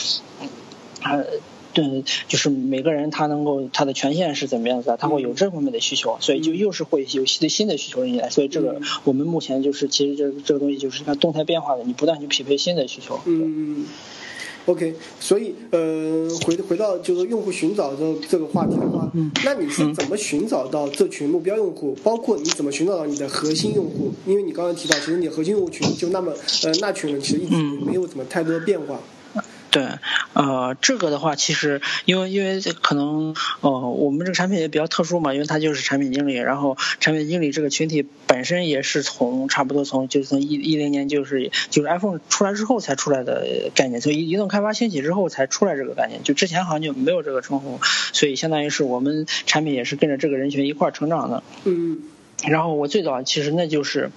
呃。对，就是每个人他能够他的权限是怎么样子的，他会有这方面的需求，所以就又是会有新的新的需求进来，所以这个我们目前就是其实这这个东西就是看动态变化的，你不断去匹配新的需求。嗯，OK，所以呃回回到就是用户寻找这这个话题的话，那你是怎么寻找到这群目标用户？包括你怎么寻找到你的核心用户？因为你刚刚提到，其实你核心用户群就那么呃那群人，其实一直没有怎么太多的变化。对，呃，这个的话，其实因为因为可能，呃，我们这个产品也比较特殊嘛，因为它就是产品经理，然后产品经理这个群体本身也是从差不多从就是从一一零年就是就是 iPhone 出来之后才出来的概念，所以移动开发兴起之后才出来这个概念，就之前好像就没有这个称呼，所以相当于是我们产品也是跟着这个人群一块儿成长的。嗯。然后我最早其实那就是。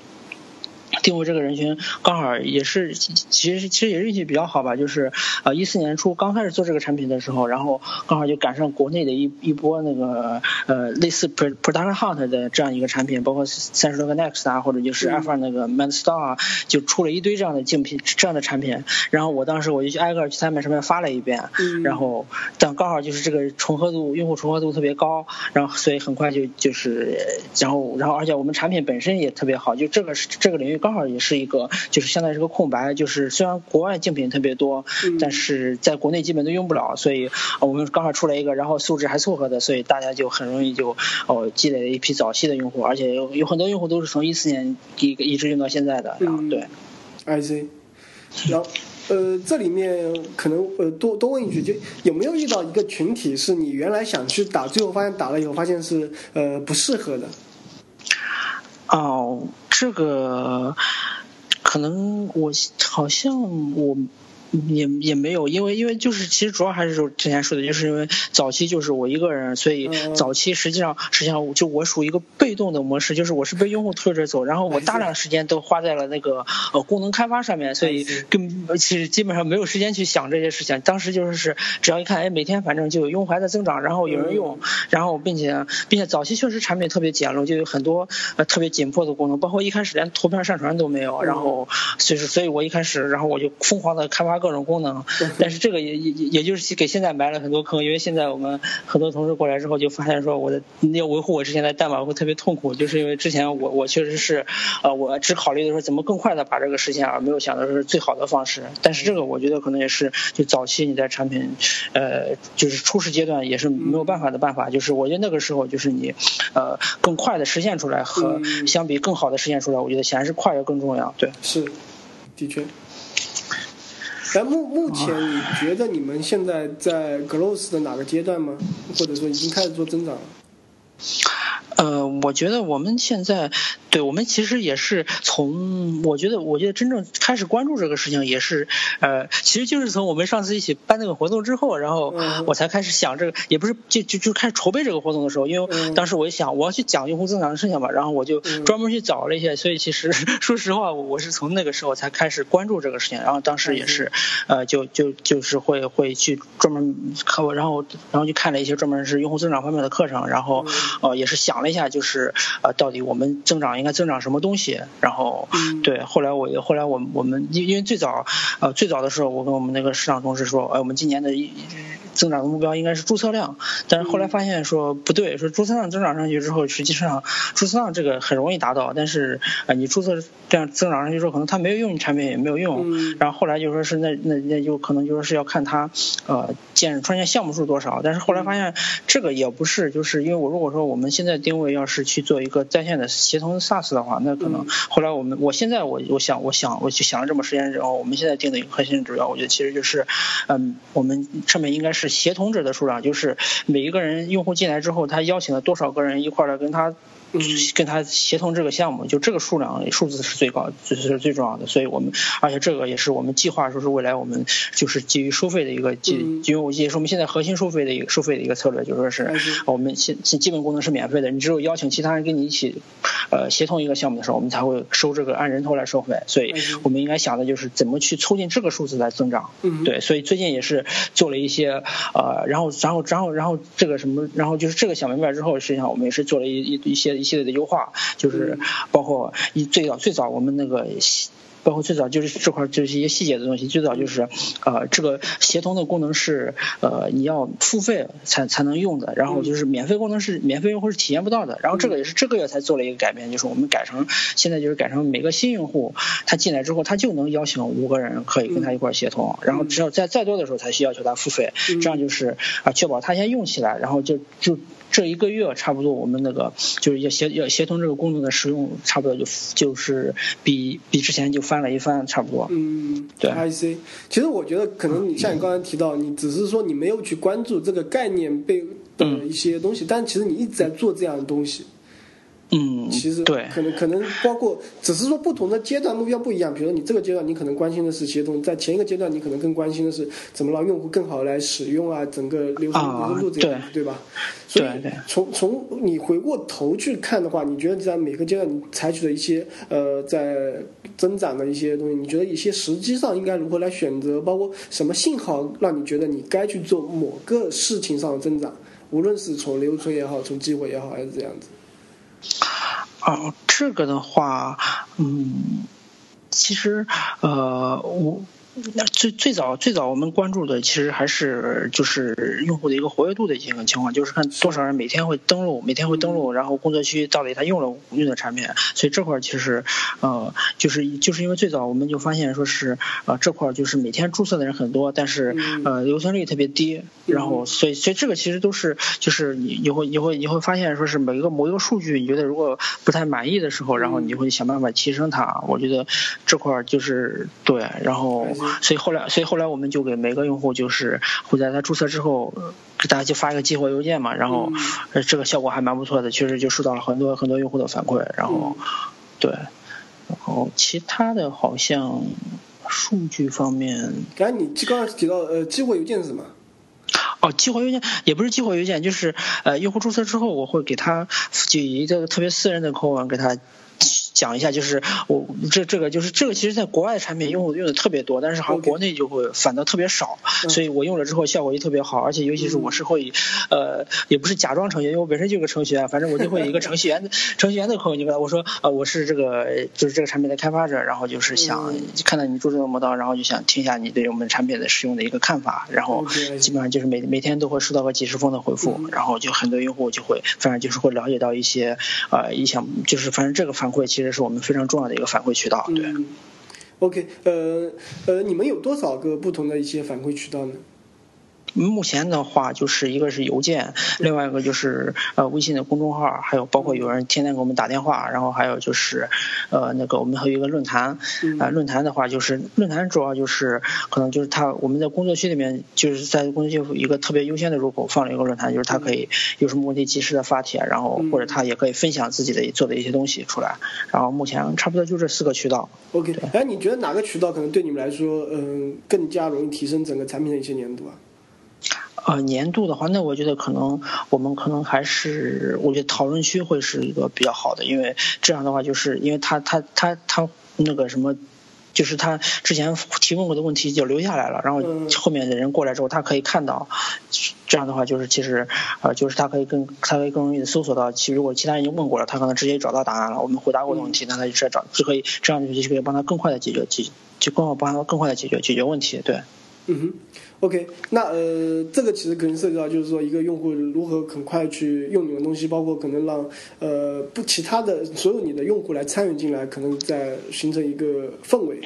定位这个人群刚好也是，其实其实也运气比较好吧，就是呃一四年初刚开始做这个产品的时候，然后刚好就赶上国内的一一波那个呃类似 Production Hunt 的这样一个产品，包括三十多个 Next 啊，或者就是 iPhone 那个 Man Star 啊，就出了一堆这样的竞品这样的产品，然后我当时我就去挨个去他们上面发了一遍，然后但刚好就是这个重合度用户重合度特别高，然后所以很快就就是然后然后而且我们产品本身也特别好，就这个是这个领域刚。好也是一个，就是现在是个空白，就是虽然国外竞品特别多，但是在国内基本都用不了，所以我们刚好出来一个，然后素质还凑合的，所以大家就很容易就哦积累了一批早期的用户，而且有有很多用户都是从一四年一一直用到现在的，然后对，I C，然后呃这里面可能呃多多问一句，就有没有遇到一个群体是你原来想去打，最后发现打了以后发现是呃不适合的？哦。这个可能我好像我也也没有，因为因为就是其实主要还是说之前说的，就是因为早期就是我一个人，所以早期实际上实际上就我属于一个被动的模式，就是我是被用户推着走，然后我大量时间都花在了那个呃功能开发上面，所以跟其实基本上没有时间去想这些事情。当时就是是只要一看，哎，每天反正就有用户还在增长，然后有人用，然后并且并且早期确实产品特别简陋，就有很多呃特别紧迫的功能，包括一开始连图片上传都没有，然后所以所以我一开始然后我就疯狂的开发。各种功能，但是这个也也也就是给现在埋了很多坑，因为现在我们很多同事过来之后就发现说，我的要维护我之前的代码会特别痛苦，就是因为之前我我确实是呃我只考虑的说怎么更快的把这个实现，而没有想到是最好的方式。但是这个我觉得可能也是就早期你在产品呃就是初始阶段也是没有办法的办法，就是我觉得那个时候就是你呃更快的实现出来和相比更好的实现出来，我觉得显然是快要更重要。对，是，的确。但目目前你觉得你们现在在 Gross 的哪个阶段吗？或者说已经开始做增长了？呃，我觉得我们现在，对我们其实也是从，我觉得，我觉得真正开始关注这个事情，也是，呃，其实就是从我们上次一起办那个活动之后，然后我才开始想这个，也不是就就就开始筹备这个活动的时候，因为当时我就想我要去讲用户增长的事情嘛，然后我就专门去找了一些，所以其实 说实话，我是从那个时候才开始关注这个事情，然后当时也是，呃，就就就是会会去专门看我，然后然后去看了一些专门是用户增长方面的课程，然后呃也是想了。一下就是呃，到底我们增长应该增长什么东西？然后对，后来我后来我我们因因为最早呃最早的时候，我跟我们那个市场同事说，哎，我们今年的增长的目标应该是注册量，但是后来发现说不对，说注册量增长上去之后，实际上注册量这个很容易达到，但是啊你注册这样增长上去之后，可能他没有用你产品也没有用，然后后来就说是那那那就可能就说是要看他呃建创建项目数多少，但是后来发现这个也不是，就是因为我如果说我们现在定。位要是去做一个在线的协同 SaaS 的话，那可能后来我们我现在我我想我想我就想了这么时间之后，我们现在定的一个核心指标，我觉得其实就是，嗯，我们上面应该是协同者的数量，就是每一个人用户进来之后，他邀请了多少个人一块来跟他。嗯，跟他协同这个项目，就这个数量数字是最高，就是最重要的。所以我们，而且这个也是我们计划说是未来我们就是基于收费的一个基，因为我也是我们现在核心收费的一个收费的一个策略，就说是我们现基本功能是免费的，你只有邀请其他人跟你一起呃协同一个项目的时候，我们才会收这个按人头来收费。所以我们应该想的就是怎么去促进这个数字来增长。对，所以最近也是做了一些呃，然后然后然后然后这个什么，然后就是这个想明白之后，实际上我们也是做了一一一些。一系列的优化，就是包括一最早最早我们那个，包括最早就是这块就是一些细节的东西。最早就是呃这个协同的功能是呃你要付费才才能用的，然后就是免费功能是免费用户是体验不到的。然后这个也是这个月才做了一个改变，就是我们改成现在就是改成每个新用户他进来之后他就能邀请五个人可以跟他一块协同，然后只要在再多的时候才需要求他付费，这样就是啊确保他先用起来，然后就就。这一个月差不多，我们那个就是要协要协同这个功能的使用，差不多就就是比比之前就翻了一番，差不多。嗯，对。I C，其实我觉得可能你像你刚才提到，你只是说你没有去关注这个概念背的一些东西，但其实你一直在做这样的东西。嗯，其实对，可能可能包括，只是说不同的阶段目标不一样。比如说你这个阶段，你可能关心的是协同；在前一个阶段，你可能更关心的是怎么让用户更好来使用啊，整个流程流程度这样，对吧？所以从从你回过头去看的话，你觉得在每个阶段你采取的一些呃在增长的一些东西，你觉得一些实际上应该如何来选择？包括什么信号让你觉得你该去做某个事情上的增长？无论是从流程也好，从机会也好，还是这样子。哦，这个的话，嗯，其实，呃，我。那最最早最早我们关注的其实还是就是用户的一个活跃度的一个情况，就是看多少人每天会登录，每天会登录，然后工作区到底他用了用的产品，所以这块其实呃就是就是因为最早我们就发现说是呃这块就是每天注册的人很多，但是呃留存率特别低，然后所以所以这个其实都是就是你你会你会你会发现说是每一个某一个数据你觉得如果不太满意的时候，然后你会想办法提升它，我觉得这块就是对，然后。所以后来，所以后来我们就给每个用户就是会在他注册之后，给大家就发一个激活邮件嘛，然后这个效果还蛮不错的，确实就收到了很多很多用户的反馈，然后对，然后其他的好像数据方面，刚才你刚刚提到呃激活邮件是什么？哦，激活邮件也不是激活邮件，就是呃用户注册之后，我会给他就以一个特别私人的口吻给他。讲一下，就是我这这个就是这个，其实在国外的产品用户用的特别多，但是好像国内就会反倒特别少，所以我用了之后效果就特别好，而且尤其是我是会呃也不是假装程序员，因为我本身就是个程序员，反正我就会一个程序员的 程序员的口吻就跟他我说呃我是这个就是这个产品的开发者，然后就是想看到你注重的魔刀，然后就想听一下你对我们产品的使用的一个看法，然后基本上就是每每天都会收到个几十封的回复，然后就很多用户就会反正就是会了解到一些呃一项就是反正这个反馈其实。这是我们非常重要的一个反馈渠道，对。OK，呃呃，你们有多少个不同的一些反馈渠道呢？目前的话，就是一个是邮件，另外一个就是呃微信的公众号，还有包括有人天天给我们打电话，然后还有就是呃那个我们还有一个论坛，啊论坛的话就是论坛主要就是可能就是他我们在工作区里面就是在工作区有一个特别优先的入口放了一个论坛，就是他可以有什么问题及时的发帖，然后或者他也可以分享自己的做的一些东西出来，然后目前差不多就这四个渠道。OK，哎，你觉得哪个渠道可能对你们来说嗯更加容易提升整个产品的一些粘度啊？呃，年度的话，那我觉得可能我们可能还是，我觉得讨论区会是一个比较好的，因为这样的话，就是因为他他他他那个什么，就是他之前提问过的问题就留下来了，然后后面的人过来之后，他可以看到，这样的话就是其实呃，就是他可以更他可以更容易的搜索到，其实如果其他人已经问过了，他可能直接找到答案了，我们回答过的问题，那他就直接找就可以这样就可以帮他更快的解决解就更好帮他更快的解决解决问题，对。嗯哼，OK，那呃，这个其实可能涉及到，就是说一个用户如何很快去用你的东西，包括可能让呃不其他的所有你的用户来参与进来，可能在形成一个氛围。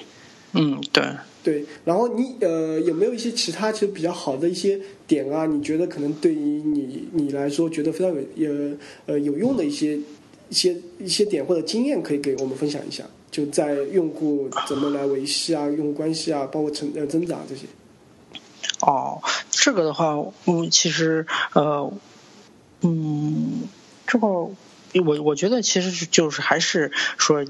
嗯，对。对，然后你呃有没有一些其他其实比较好的一些点啊？你觉得可能对于你你来说觉得非常有呃呃有用的一些一些一些点或者经验，可以给我们分享一下？就在用户怎么来维系啊，用户关系啊，包括成呃增长这些。哦，这个的话，嗯，其实呃，嗯，这个我我觉得其实就是还是说，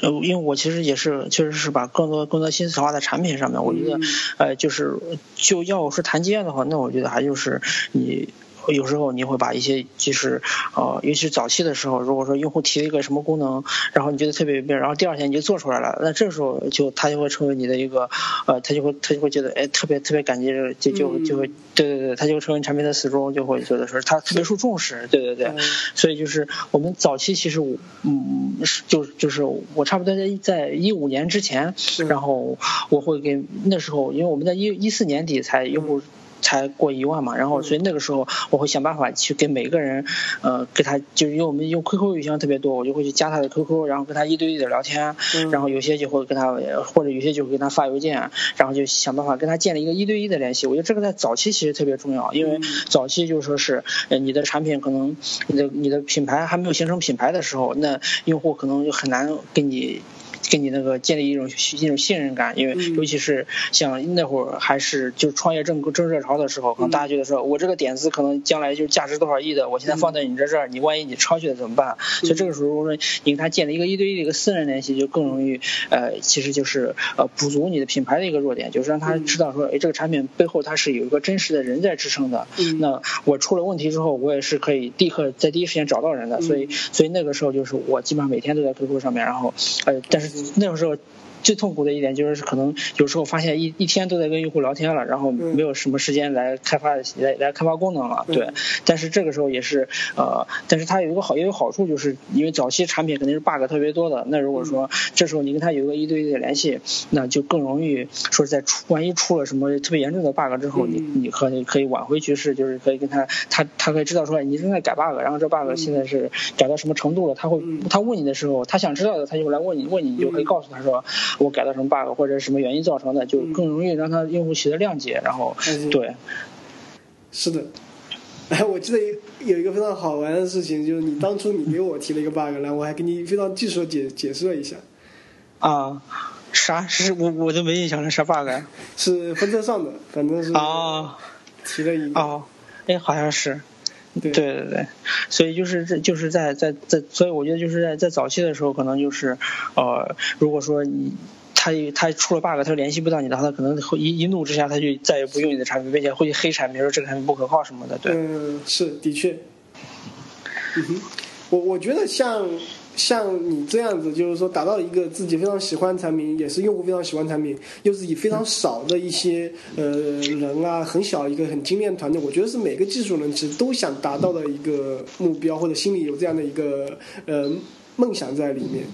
呃，因为我其实也是确实是把更多更多心思花在产品上面。我觉得呃，就是就要是谈经验的话，那我觉得还就是你。有时候你会把一些就是呃，尤其是早期的时候，如果说用户提了一个什么功能，然后你觉得特别有病，然后第二天你就做出来了，那这时候就他就会成为你的一个呃，他就会他就会觉得哎，特别特别感激，就就就会对对对，他就成为产品的死忠，就会觉得说他特别受重视，对对对，所以就是我们早期其实嗯，就就是我差不多在在一五年之前，然后我会给那时候，因为我们在一一四年底才用户。才过一万嘛，然后所以那个时候我会想办法去给每个人，呃，给他就是因为我们用 QQ 邮箱特别多，我就会去加他的 QQ，然后跟他一对一的聊天，然后有些就会跟他或者有些就会给他发邮件，然后就想办法跟他建立一个一对一的联系。我觉得这个在早期其实特别重要，因为早期就说是你的产品可能你的你的品牌还没有形成品牌的时候，那用户可能就很难跟你。给你那个建立一种一种信任感，因为尤其是像那会儿还是就创业正正热潮的时候，可能大家觉得说我这个点子可能将来就价值多少亿的，我现在放在你这这儿，你万一你抄袭了怎么办？所以这个时候如果说你跟他建立一个一对一的一个私人联系，就更容易呃，其实就是呃补足你的品牌的一个弱点，就是让他知道说，哎，这个产品背后它是有一个真实的人在支撑的。那我出了问题之后，我也是可以立刻在第一时间找到人的。所以所以那个时候就是我基本上每天都在 QQ 上面，然后呃，但是。那种时候。最痛苦的一点就是，可能有时候发现一一天都在跟用户聊天了，然后没有什么时间来开发来来开发功能了。对，但是这个时候也是呃，但是它有一个好也有好处，就是因为早期产品肯定是 bug 特别多的。那如果说这时候你跟他有一个一对一的联系，那就更容易说在出万一出了什么特别严重的 bug 之后，你你可以可以挽回局势，就是可以跟他他他可以知道说你正在改 bug，然后这 bug 现在是改到什么程度了，他会他问你的时候，他想知道的他就会来问你，问你你就可以告诉他说。我改到什么 bug 或者什么原因造成的，就更容易让他用户取得谅解，然后对，是的，哎，我记得有一个非常好玩的事情，就是你当初你给我提了一个 bug，然后我还给你非常技术的解解释了一下。啊，啥？是我我都没印象了，啥 bug？是分车上的，反正是啊，提了一个啊，哎，好像是。对对对，所以就是这就是在在在，所以我觉得就是在在早期的时候，可能就是呃，如果说你。他他出了 bug，他联系不到你的话，他可能会一一怒之下，他就再也不用你的产品，并且会黑产品，说这个产品不可靠什么的。对，嗯，是的确。嗯哼，我我觉得像。像你这样子，就是说达到一个自己非常喜欢产品，也是用户非常喜欢产品，又是以非常少的一些呃人啊，很小一个很精炼团队，我觉得是每个技术人其实都想达到的一个目标，或者心里有这样的一个呃梦想在里面。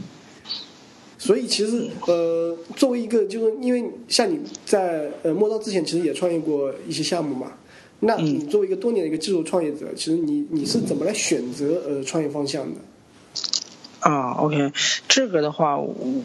所以其实呃，作为一个就是因为像你在呃陌刀之前，其实也创业过一些项目嘛，那你作为一个多年的一个技术创业者，其实你你是怎么来选择呃创业方向的？啊，OK，这个的话，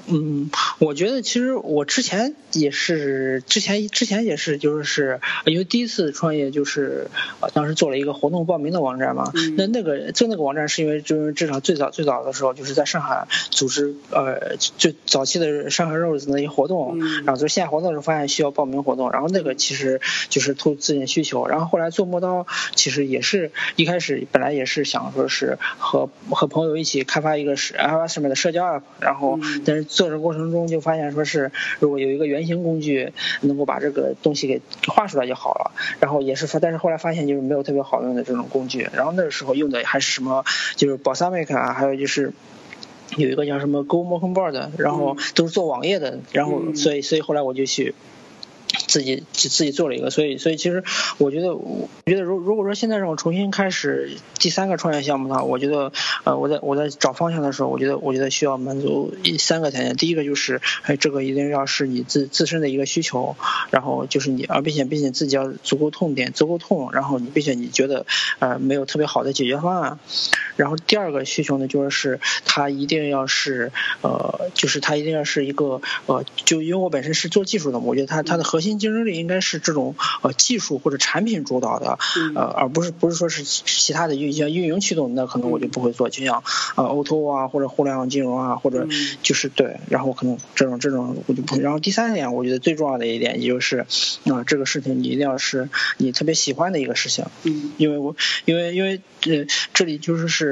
嗯，我觉得其实我之前也是，之前之前也是，就是因为第一次创业，就是呃，当时做了一个活动报名的网站嘛。那那个做那个网站是因为就是至少最早最早的时候，就是在上海组织呃最早期的上海 Rose 那些活动，然后就线下活动的时候发现需要报名活动，然后那个其实就是突自己需求，然后后来做磨刀，其实也是一开始本来也是想说是和和朋友一起开发一个。iOS 上面的社交 app，然后但是做的过程中就发现说是如果有一个原型工具能够把这个东西给画出来就好了，然后也是发但是后来发现就是没有特别好用的这种工具，然后那个时候用的还是什么就是 Balsamiq 啊，还有就是有一个叫什么 Go Motion Board，然后都是做网页的，然后所以所以后来我就去。自己自己做了一个，所以所以其实我觉得，我觉得如如果说现在让我重新开始第三个创业项目的话，我觉得呃我在我在找方向的时候，我觉得我觉得需要满足三个条件，第一个就是哎这个一定要是你自自身的一个需求，然后就是你而并且并且自己要足够痛点足够痛，然后你并且你觉得呃没有特别好的解决方案，然后第二个需求呢就是它一定要是呃就是它一定要是一个呃就因为我本身是做技术的嘛，我觉得它它的核心。竞争力应该是这种呃技术或者产品主导的，呃而不是不是说是其他的运像运营驱动，那可能我就不会做，就像呃 O2O O 啊或者互联网金融啊或者就是对，然后可能这种这种我就不。然后第三点，我觉得最重要的一点，也就是啊这个事情你一定要是你特别喜欢的一个事情，嗯因为我因为因为呃这里就是是。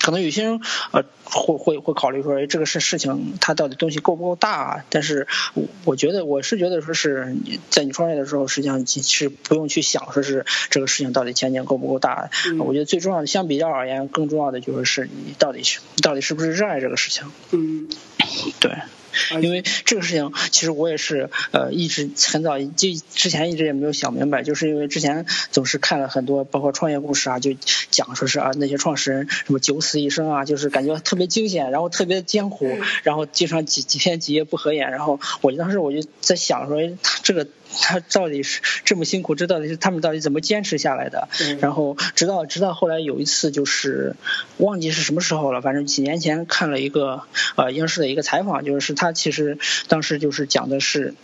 可能有些人呃会会会考虑说，哎，这个事事情它到底东西够不够大？但是我我觉得我是觉得说是你在你创业的时候，实际上其实不用去想说是这个事情到底前景够不够大。我觉得最重要的，相比较而言，更重要的就是是你到底是到底是不是热爱这个事情。嗯，对。因为这个事情，其实我也是呃一直很早就之前一直也没有想明白，就是因为之前总是看了很多包括创业故事啊，就讲说是啊那些创始人什么九死一生啊，就是感觉特别惊险，然后特别艰苦，然后经常几几天几夜不合眼，然后我当时我就在想说他这个。他到底是这么辛苦，这到底是他们到底怎么坚持下来的？然后直到直到后来有一次就是忘记是什么时候了，反正几年前看了一个呃央视的一个采访，就是他其实当时就是讲的是。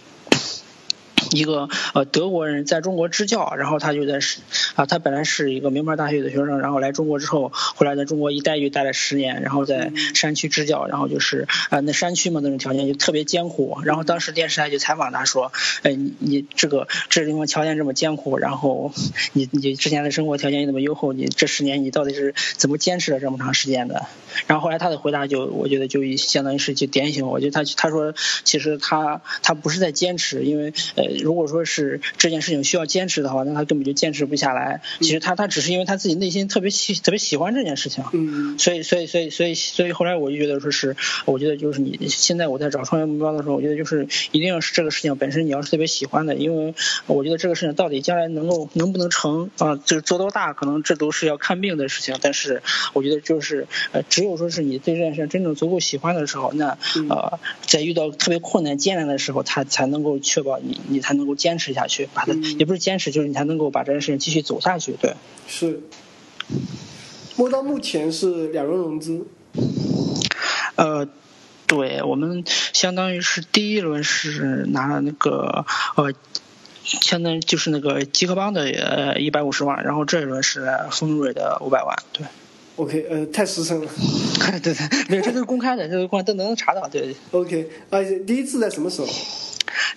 一个呃德国人在中国支教，然后他就在是啊，他本来是一个名牌大学的学生，然后来中国之后，后来在中国一待就待了十年，然后在山区支教，然后就是啊那山区嘛那种条件就特别艰苦，然后当时电视台就采访他说，哎你你这个这地方条件这么艰苦，然后你你之前的生活条件又那么优厚，你这十年你到底是怎么坚持了这么长时间的？然后后来他的回答就我觉得就相当于是就点醒我，就他他说其实他他不是在坚持，因为呃。如果说是这件事情需要坚持的话，那他根本就坚持不下来。其实他他只是因为他自己内心特别喜特别喜欢这件事情，嗯，所以所以所以所以所以后来我就觉得说是，我觉得就是你现在我在找创业目标的时候，我觉得就是一定要是这个事情本身你要是特别喜欢的，因为我觉得这个事情到底将来能够能不能成啊，就是做多大，可能这都是要看病的事情。但是我觉得就是呃，只有说是你对这件事真正足够喜欢的时候，那呃，在遇到特别困难艰难的时候，他才能够确保你你。才能够坚持下去，把它也不是坚持，就是你才能够把这件事情继续走下去。对，是。摸到目前是两轮融资。呃，对我们相当于是第一轮是拿了那个呃，相当于就是那个极客邦的呃一百五十万，然后这一轮是丰瑞的五百万。对。OK，呃，太实诚了。对对，没有，这都是公开的，这都公开都能查到。对。OK，啊，第一次在什么时候？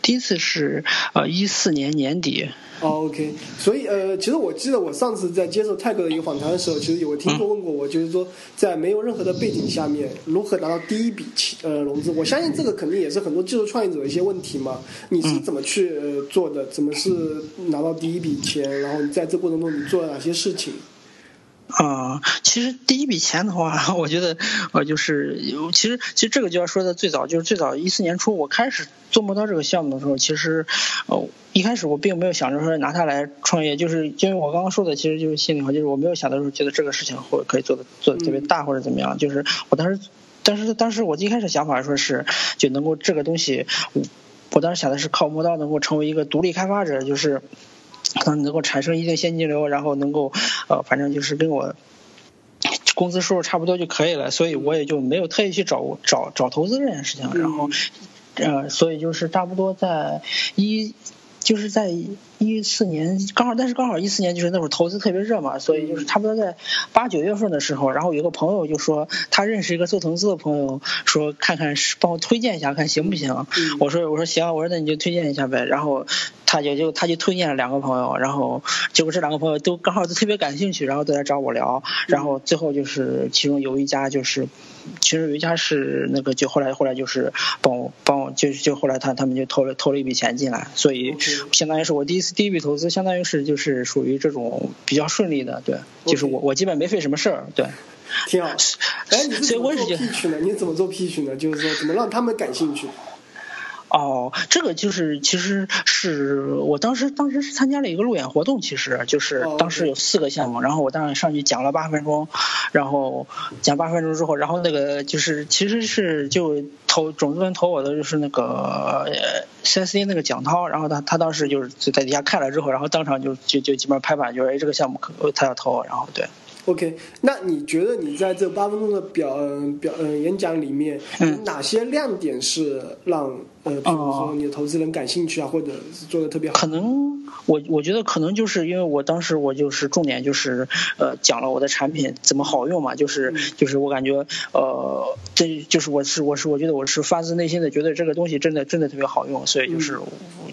第一次是呃一四年年底。哦，OK，所以呃，其实我记得我上次在接受泰哥的一个访谈的时候，其实有个听众问过我，就是说在没有任何的背景下面，如何拿到第一笔呃融资？我相信这个肯定也是很多技术创业者的一些问题嘛。你是怎么去做的？怎么是拿到第一笔钱？然后你在这过程中你做了哪些事情？啊，其实第一笔钱的话，我觉得呃，就是其实其实这个就要说的最早，就是最早一四年初我开始做磨刀这个项目的时候，其实呃一开始我并没有想着说拿它来创业，就是因为我刚刚说的，其实就是心里话，就是我没有想到说觉得这个事情会可以做的做的特别大或者怎么样，就是我当时当时当时我一开始想法说是就能够这个东西，我当时想的是靠磨刀能够成为一个独立开发者，就是。能能够产生一定现金流，然后能够呃，反正就是跟我工资收入差不多就可以了，所以我也就没有特意去找找找投资这件事情。然后呃，所以就是差不多在一就是在一四年刚好，但是刚好一四年就是那会儿投资特别热嘛，所以就是差不多在八九月份的时候，然后有个朋友就说他认识一个做投资的朋友，说看看是帮我推荐一下，看行不行？我说我说行，我说那你就推荐一下呗，然后。他也就他就推荐了两个朋友，然后结果这两个朋友都刚好都特别感兴趣，然后都来找我聊，然后最后就是其中有一家就是，其中有一家是那个就后来后来就是帮我帮我就就后来他他们就投了投了一笔钱进来，所以相当于是我第一次第一笔投资，相当于是就是属于这种比较顺利的，对，就是我我基本没费什么事儿，对，挺好。哎，你是怎么做 P 区呢？你怎么做 P 区呢？就是说怎么让他们感兴趣？哦，这个就是其实是我当时当时是参加了一个路演活动，其实就是当时有四个项目，然后我当时上去讲了八分钟，然后讲八分钟之后，然后那个就是其实是就投种子轮投我的就是那个 S C 那个蒋涛，然后他他当时就是就在底下看了之后，然后当场就就就基本上拍板，就说哎这个项目可他要投，然后对。OK，那你觉得你在这八分钟的表表呃演讲里面，哪些亮点是让呃比如说你的投资人感兴趣啊，或者是做的特别好？可能我我觉得可能就是因为我当时我就是重点就是呃讲了我的产品怎么好用嘛，就是就是我感觉呃这就是我是我是我觉得我是发自内心的觉得这个东西真的真的特别好用，所以就是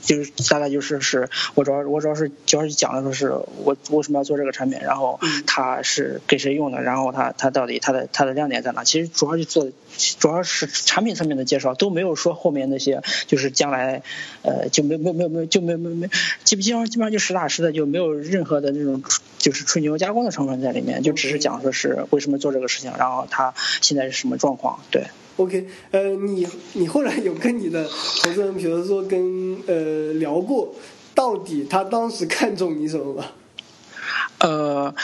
就是大概就是是我主要我主要是主要是讲的说是我为什么要做这个产品，然后它是。是给谁用的？然后它它到底它的它的亮点在哪？其实主要就做，主要是产品上面的介绍，都没有说后面那些就是将来呃就没有没有没有没有就没有没有没基基本上基本上就实打实的就没有任何的那种就是吹牛加工的成分在里面，就只是讲说是为什么做这个事情，然后他现在是什么状况。对，OK，呃，你你后来有跟你的投资人，比如说跟呃聊过，到底他当时看中你什么吗？呃。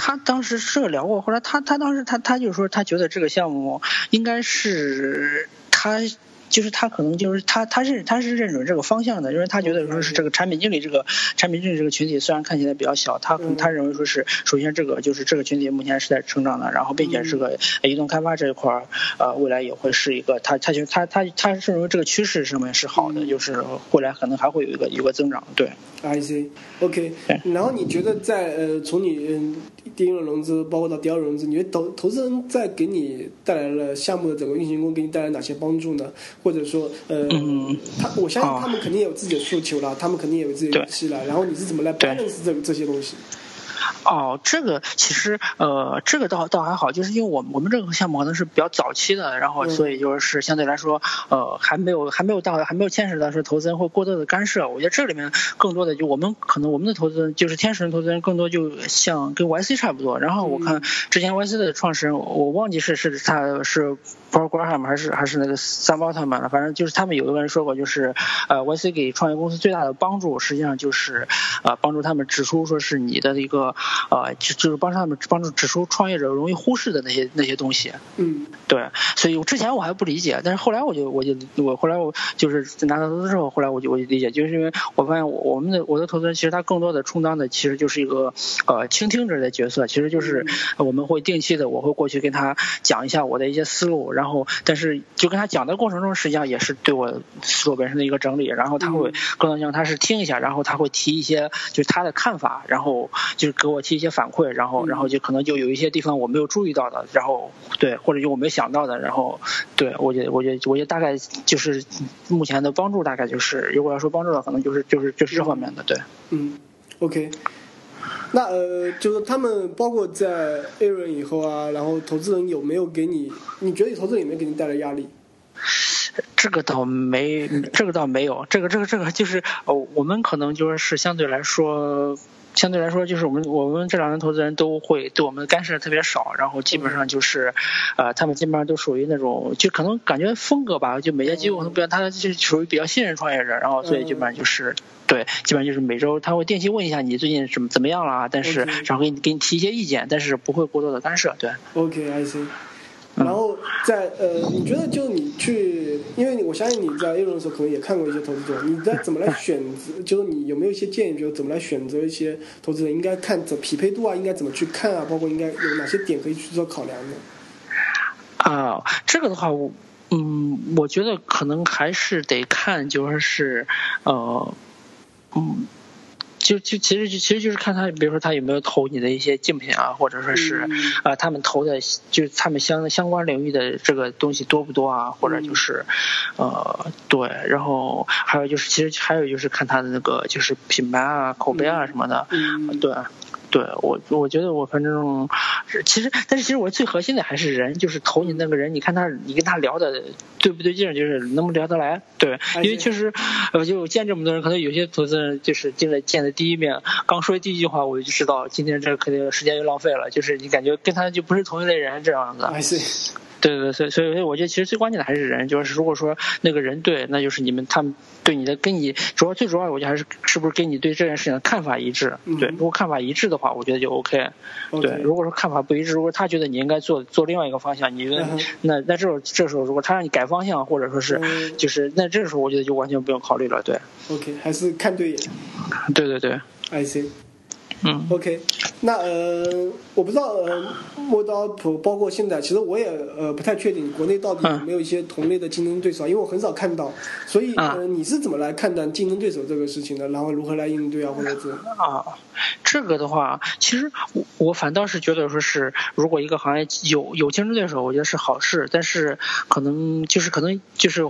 他当时是聊过，后来他他当时他他就说他觉得这个项目应该是他。就是他可能就是他他是他是认准这个方向的，因为他觉得说是这个产品经理这个产品经理这个群体虽然看起来比较小，他他认为说是首先这个就是这个群体目前是在成长的，然后并且是个移动开发这一块儿呃未来也会是一个他他就他他他是认为这个趋势上面是好的，就是未来可能还会有一个有个增长。对，I see，OK。然后你觉得在呃从你第一轮融资包括到第二轮融资，你觉得投投资人在给你带来了项目的整个运行中给你带来哪些帮助呢？或者说，呃，他我相信他们肯定有自己的诉求了，他们肯定也有自己的预期了。然后你是怎么来 balance 这这些东西？哦，这个其实呃，这个倒倒还好，就是因为我我们这个项目可能是比较早期的，然后所以就是相对来说呃还没有还没有到还没有牵扯到说投资人会过多的干涉。我觉得这里面更多的就我们可能我们的投资人就是天使人投资人更多就像跟 YC 差不多。然后我看之前 YC 的创始人我忘记是是他是 Paul Graham 还是还是那个 Sam Altman 了，反正就是他们有一个人说过，就是呃 YC 给创业公司最大的帮助实际上就是呃帮助他们指出说是你的一个。呃，就就是帮他们帮助指出创业者容易忽视的那些那些东西。嗯，对，所以我之前我还不理解，但是后来我就我就我后来我就是拿到投资之后，后来我就我就理解，就是因为我发现我们的我的投资人其实他更多的充当的其实就是一个呃倾听者的角色，其实就是我们会定期的我会过去跟他讲一下我的一些思路，然后但是就跟他讲的过程中，实际上也是对我思路本身的一个整理，然后他会更多像他是听一下，然后他会提一些就是他的看法，然后就是给。给我提一些反馈，然后然后就可能就有一些地方我没有注意到的，然后对，或者就我没想到的，然后对我觉得我觉得我觉得大概就是目前的帮助大概就是如果要说帮助的，可能就是就是就是这方面的，对。嗯，OK。那呃，就是他们包括在 A 轮以后啊，然后投资人有没有给你？你觉得投资人有没有给你带来压力？这个倒没，这个倒没有，这个这个这个就是哦，我们可能就是相对来说，相对来说就是我们我们这两个投资人都会对我们干涉特别少，然后基本上就是，呃，他们基本上都属于那种就可能感觉风格吧，就每家机构可能不一样，他就是属于比较信任创业者，然后所以基本上就是对，基本上就是每周他会定期问一下你最近怎么怎么样了，但是然后给你给你提一些意见，但是不会过多的干涉，对。OK，I see。然后在呃，你觉得就你去，因为我相信你在 A 轮的时候可能也看过一些投资者，你在怎么来选择？就是你有没有一些建议，比如怎么来选择一些投资人？应该看怎匹配度啊，应该怎么去看啊？包括应该有哪些点可以去做考量的？啊，这个的话，我嗯，我觉得可能还是得看，就说是呃，嗯。就就其实就其实就是看他，比如说他有没有投你的一些竞品啊，或者说是啊，他们投的，就是他们相相关领域的这个东西多不多啊，或者就是呃对，然后还有就是其实还有就是看他的那个就是品牌啊、口碑啊什么的，对。对我，我觉得我反正，其实，但是其实我最核心的还是人，就是投你那个人，你看他，你跟他聊的对不对劲，就是能不能聊得来，对，因为确实，呃，就见这么多人，可能有些投资人就是进来见的第一面，刚说第一句话，我就知道今天这肯定时间就浪费了，就是你感觉跟他就不是同一类人这样子。对对，所以所以我觉得其实最关键的还是人，就是如果说那个人对，那就是你们他们对你的跟你主要最主要，我觉得还是是不是跟你对这件事情的看法一致。对，如果看法一致的话，我觉得就 OK。对，如果说看法不一致，如果他觉得你应该做做另外一个方向，你觉得那那这时候这时候如果他让你改方向，或者说是就是那这时候我觉得就完全不用考虑了。对，OK，还是看对眼。对对对，I see。嗯，OK，那呃，我不知道呃，陌刀普包括现在，其实我也呃不太确定国内到底有没有一些同类的竞争对手，因为我很少看到，所以呃，你是怎么来看待竞争对手这个事情的？然后如何来应对啊，或者是啊，这个的话，其实我我反倒是觉得说是，如果一个行业有有竞争对手，我觉得是好事，但是可能就是可能就是。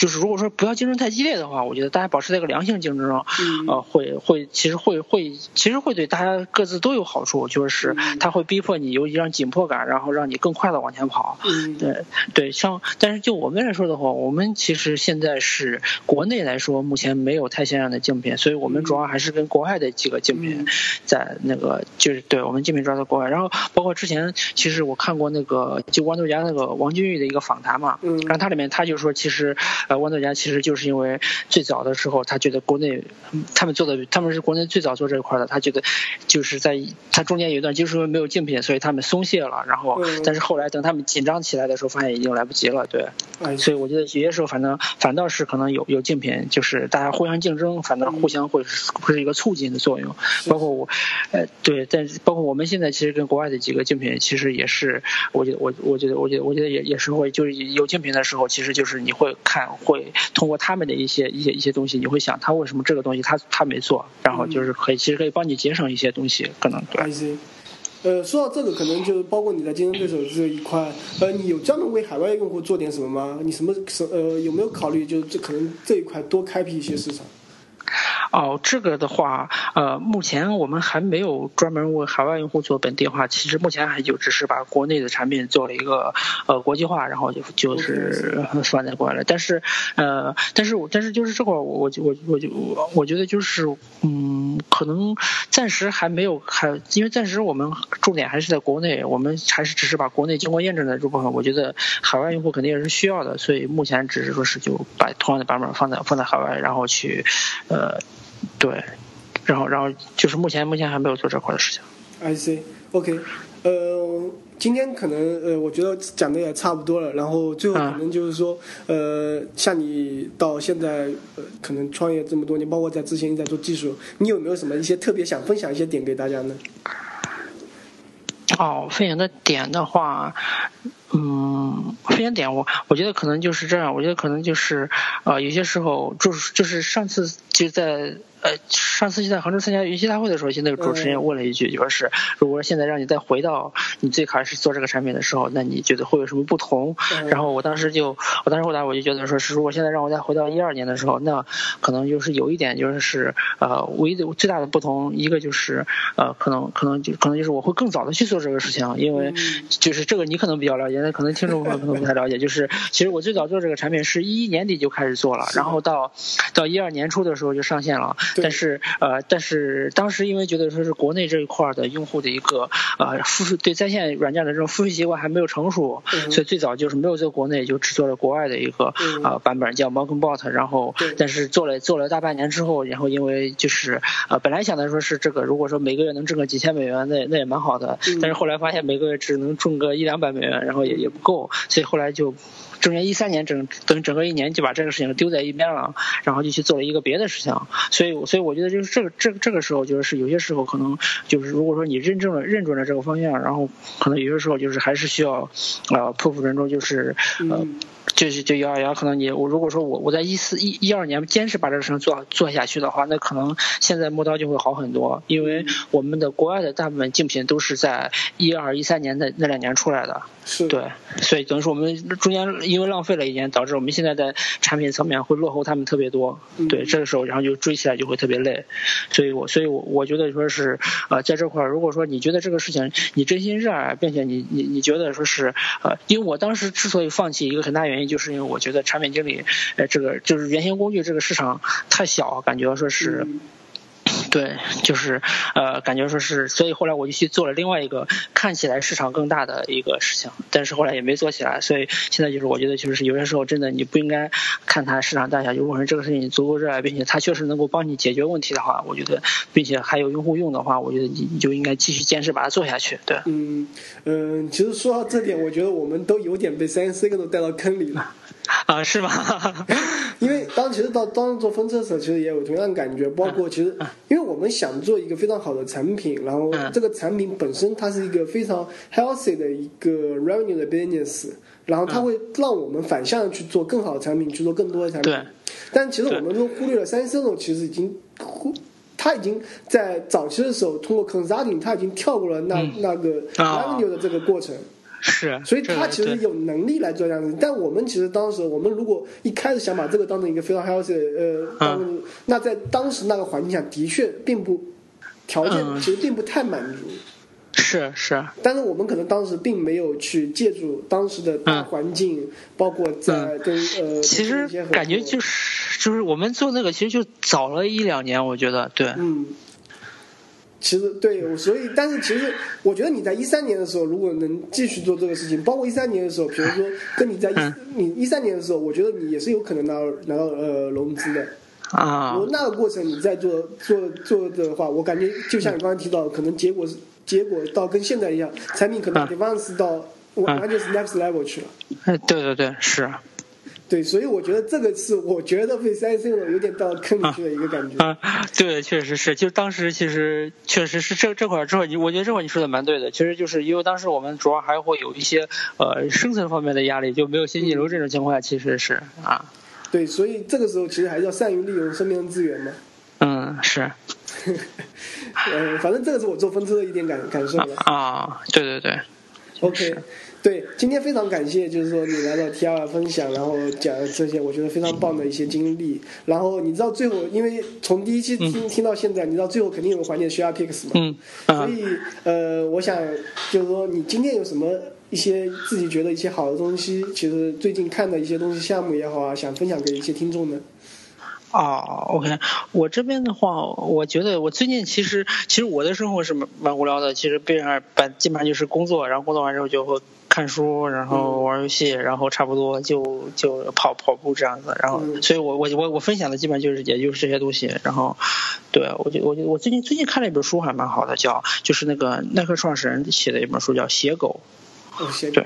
就是如果说不要竞争太激烈的话，我觉得大家保持在一个良性竞争，呃，会会其实会会其实会对大家各自都有好处，就是它会逼迫你有一种紧迫感，然后让你更快的往前跑。对对，像但是就我们来说的话，我们其实现在是国内来说目前没有太像样的竞品，所以我们主要还是跟国外的几个竞品在那个就是对我们竞品主要在国外，然后包括之前其实我看过那个就豌豆荚那个王俊玉的一个访谈嘛，嗯。然后他里面他就说其实。呃，豌豆荚其实就是因为最早的时候，他觉得国内他们做的他们是国内最早做这一块的，他觉得就是在他中间有一段就是因为没有竞品，所以他们松懈了。然后，但是后来等他们紧张起来的时候，发现已经来不及了。对，所以我觉得有些时候反正反倒是可能有有竞品，就是大家互相竞争，反正互相会会是一个促进的作用。包括我，呃，对，但是包括我们现在其实跟国外的几个竞品，其实也是，我觉得我我觉得我觉得我觉得也也是会，就是有竞品的时候，其实就是你会看。会通过他们的一些一些一些东西，你会想他为什么这个东西他他没做，然后就是可以其实可以帮你节省一些东西，可能对。呃，说到这个，可能就包括你的竞争对手这一块，呃，你有专门为海外用户做点什么吗？你什么什呃有没有考虑，就这可能这一块多开辟一些市场？哦，这个的话，呃，目前我们还没有专门为海外用户做本地化。其实目前还就只是把国内的产品做了一个呃国际化，然后就就是放在国外了。但是呃，但是我但是就是这块，我我我我就我觉得就是嗯，可能暂时还没有还，因为暂时我们重点还是在国内，我们还是只是把国内经过验证的这部分。我觉得海外用户肯定也是需要的，所以目前只是说是就把同样的版本放在放在海外，然后去呃。对，然后然后就是目前目前还没有做这块的事情。I see，OK，呃，今天可能呃，我觉得讲的也差不多了，然后最后可能就是说，呃，像你到现在呃，可能创业这么多年，包括在之前在做技术，你有没有什么一些特别想分享一些点给大家呢？哦，分享的点的话，嗯，分享点我我觉得可能就是这样，我觉得可能就是呃有些时候就是就是上次就在。呃，上次在杭州参加云栖大会的时候，那个主持人问了一句，就说是如果现在让你再回到你最开始做这个产品的时候，那你觉得会有什么不同？然后我当时就，我当时回答我就觉得说是，如果现在让我再回到一二年的时候，那可能就是有一点就是呃，唯一的最大的不同，一个就是呃，可能可能就可能就是我会更早的去做这个事情，因为就是这个你可能比较了解，那可能听众朋友可能不太了解，就是其实我最早做这个产品是一一年底就开始做了，然后到到一二年初的时候就上线了。但是呃，但是当时因为觉得说是国内这一块的用户的一个呃付费对在线软件的这种付费习惯还没有成熟，所以最早就是没有在国内就只做了国外的一个呃版本叫 m o n k n Bot，然后但是做了做了大半年之后，然后因为就是呃本来想的说是这个如果说每个月能挣个几千美元，那那也蛮好的，但是后来发现每个月只能挣个一两百美元，然后也也不够，所以后来就。整年一三年整等整个一年就把这个事情丢在一边了，然后就去做了一个别的事情，所以所以我觉得就是这个这个这个时候就是有些时候可能就是如果说你认证了认准了这个方向，然后可能有些时候就是还是需要呃破釜沉舟，就是呃。就是就幺二幺，可能你我如果说我我在一四一一二年坚持把这个事情做做下去的话，那可能现在磨刀就会好很多，因为我们的国外的大部分竞品都是在一二一三年的那两年出来的，是。对，所以等于说我们中间因为浪费了一年，导致我们现在在产品层面会落后他们特别多，对，这个时候然后就追起来就会特别累，所以我所以我我觉得说是呃在这块儿，如果说你觉得这个事情你真心热爱，并且你你你觉得说是呃，因为我当时之所以放弃一个很大原因。就是因为我觉得产品经理，呃，这个就是原型工具这个市场太小，感觉说是。对，就是呃，感觉说是，所以后来我就去做了另外一个看起来市场更大的一个事情，但是后来也没做起来，所以现在就是我觉得就是有些时候真的你不应该看它市场大小，如果说这个事情你足够热爱，并且它确实能够帮你解决问题的话，我觉得，并且还有用户用的话，我觉得你你就应该继续坚持把它做下去。对，嗯嗯，其实说到这点，我觉得我们都有点被三 C 都带到坑里了。啊，是吗？因为当其实到当时做分测时候，其实也有同样的感觉。包括其实，因为我们想做一个非常好的产品，然后这个产品本身它是一个非常 healthy 的一个 revenue 的 business，然后它会让我们反向去做更好的产品，去做更多的产品。对。但其实我们都忽略了三星其实已经忽，他已经在早期的时候通过 consulting，他已经跳过了那那个 revenue 的这个过程。是，所以他其实有能力来做这样子。但我们其实当时，我们如果一开始想把这个当成一个非常 healthy 呃，当那在当时那个环境下的确并不条件其实并不太满足。是是。但是我们可能当时并没有去借助当时的大环境，包括在跟呃。其实感觉就是就是我们做那个其实就早了一两年，我觉得对。嗯。其实对，所以但是其实我觉得你在一三年的时候，如果能继续做这个事情，包括一三年的时候，比如说跟你在一你一三年的时候，我觉得你也是有可能拿到拿到呃融资的啊。如果那个过程你在做做做的话，我感觉就像你刚才提到，可能结果是结果到跟现在一样，产品可能 advance 到完全是 next level 去了。哎，对对对，是。对，所以我觉得这个是我觉得被三 C 了有点到坑里去的一个感觉。啊，对，确实是，就当时其实确实是这这块儿之后，你我觉得这块你说的蛮对的。其实就是因为当时我们主要还会有一些呃生存方面的压力，就没有现金流这种情况下，其实是啊。对，所以这个时候其实还是要善于利用身边的资源嘛。嗯，是。嗯，反正这个是我做分车的一点感感受了。啊，对对对。OK。对，今天非常感谢，就是说你来到 T R 分享，然后讲这些我觉得非常棒的一些经历。然后你知道最后，因为从第一期听听到现在，你知道最后肯定有个环节需要 Picks 嘛？嗯。所以呃，我想就是说，你今天有什么一些自己觉得一些好的东西，其实最近看的一些东西项目也好啊，想分享给一些听众呢？哦，OK，我这边的话，我觉得我最近其实其实我的生活是蛮蛮无聊的，其实基本上本基本上就是工作，然后工作完之后就会。看书，然后玩游戏，然后差不多就就跑跑步这样子，然后，所以我我我我分享的基本上就是也就是这些东西，然后，对我就我就我最近最近看了一本书还蛮好的，叫就是那个耐克创始人写的一本书叫《写狗》，对。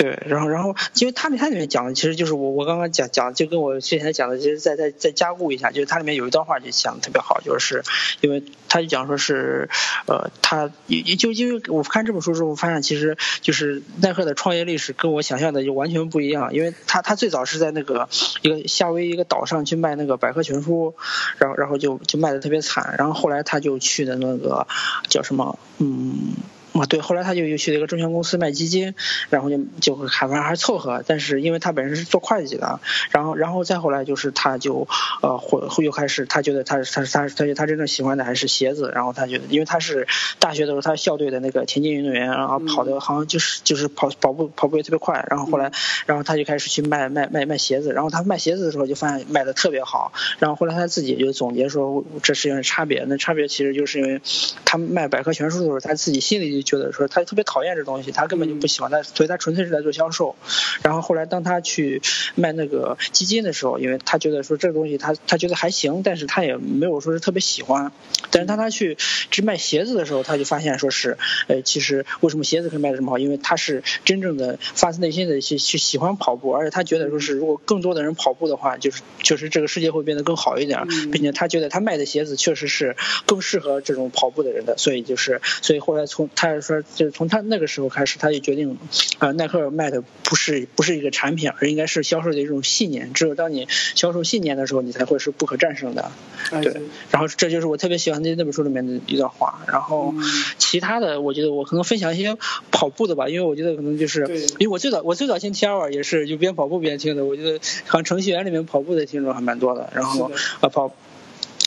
对，然后然后，因为它里它里面讲的其实就是我我刚刚讲讲就跟我之前讲的，其实再再再加固一下，就是它里面有一段话就讲的特别好，就是因为他就讲说是呃，他也就因为我看这本书之后发现，其实就是耐克的创业历史跟我想象的就完全不一样，因为他他最早是在那个一个夏威夷一个岛上去卖那个百科全书，然后然后就就卖的特别惨，然后后来他就去的那个叫什么嗯。啊，对，后来他就又去了一个证券公司卖基金，然后就就还反正还凑合，但是因为他本身是做会计的，然后然后再后来就是他就呃会又开始他觉得他他他他觉得他真正喜欢的还是鞋子，然后他觉得因为他是大学的时候他校队的那个田径运动员，然后跑的好像就是就是跑跑步跑步也特别快，然后后来然后他就开始去卖卖卖卖鞋子，然后他卖鞋子的时候就发现卖的特别好，然后后来他自己就总结说这是因为差别，那差别其实就是因为他卖百科全书的时候他自己心里。觉得说他特别讨厌这东西，他根本就不喜欢他，所以他纯粹是在做销售。然后后来当他去卖那个基金的时候，因为他觉得说这个东西他他觉得还行，但是他也没有说是特别喜欢。但是当他去只卖鞋子的时候，他就发现说是，呃，其实为什么鞋子可以卖的这么好？因为他是真正的发自内心的去去喜欢跑步，而且他觉得说是如果更多的人跑步的话，就是确实这个世界会变得更好一点，并且他觉得他卖的鞋子确实是更适合这种跑步的人的，所以就是所以后来从他。说，就是从他那个时候开始，他就决定，啊，耐克卖的不是不是一个产品，而应该是销售的一种信念。只有当你销售信念的时候，你才会是不可战胜的。对，然后这就是我特别喜欢那那本书里面的一段话。然后其他的，我觉得我可能分享一些跑步的吧，因为我觉得可能就是，因为我最早我最早听 T R 也是就边跑步边听的。我觉得好像程序员里面跑步的听众还蛮多的。然后啊跑。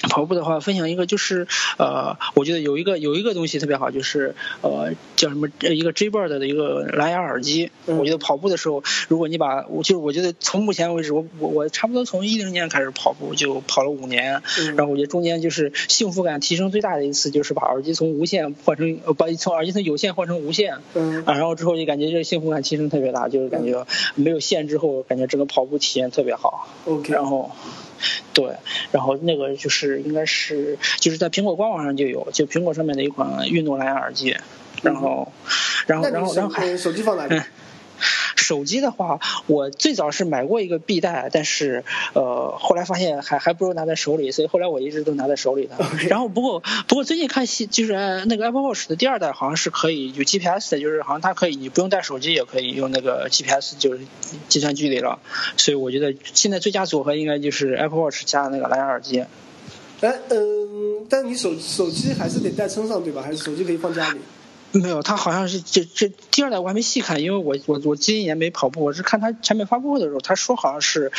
跑步的话，分享一个就是，呃，我觉得有一个有一个东西特别好，就是呃，叫什么一个 J-Bird 的一个蓝牙耳机。我觉得跑步的时候，如果你把，就是我觉得从目前为止，我我我差不多从一零年开始跑步，就跑了五年。然后我觉得中间就是幸福感提升最大的一次，就是把耳机从无线换成，把从耳机从有线换成无线。嗯。啊，然后之后就感觉这幸福感提升特别大，就是感觉没有线之后，感觉整个跑步体验特别好。OK。然后。对，然后那个就是应该是就是在苹果官网上就有，就苹果上面的一款运动蓝牙耳机，然后，然后然后然后还手机放哪里？手机的话，我最早是买过一个臂带，但是呃后来发现还还不如拿在手里，所以后来我一直都拿在手里的。然后不过不过最近看新就是那个 Apple Watch 的第二代好像是可以有 GPS 的，就是好像它可以你不用带手机也可以用那个 GPS 就是计算距离了。所以我觉得现在最佳组合应该就是 Apple Watch 加那个蓝牙耳机。哎嗯，但你手手机还是得带身上对吧？还是手机可以放家里？没有，他好像是这这第二代我还没细看，因为我我我今年没跑步，我是看他产品发布会的时候，他说好像是，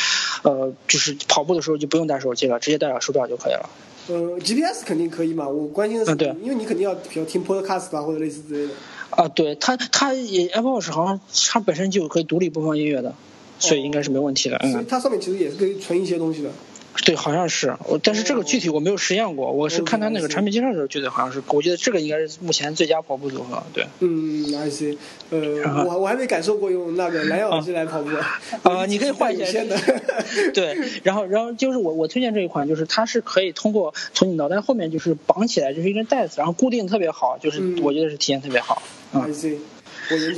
呃，就是跑步的时候就不用带手机了，直接带上手表就可以了。呃，GPS 肯定可以嘛，我关心的是，对，因为你肯定要比如听 Podcast 啊或者类似之类的。啊，对，它它也 Apple Watch 好像它本身就有可以独立播放音乐的，所以应该是没问题的。嗯。所以它上面其实也是可以存一些东西的。对，好像是，但是这个具体我没有实验过，我是看他那个产品介绍的时候觉得好像是，我觉得这个应该是目前最佳跑步组合，对。嗯，I see，呃，我我还没感受过用那个蓝牙耳机来跑步。啊，你可以换一下。对，然后然后就是我我推荐这一款，就是它是可以通过从你脑袋后面就是绑起来，就是一根带子，然后固定特别好，就是我觉得是体验特别好。I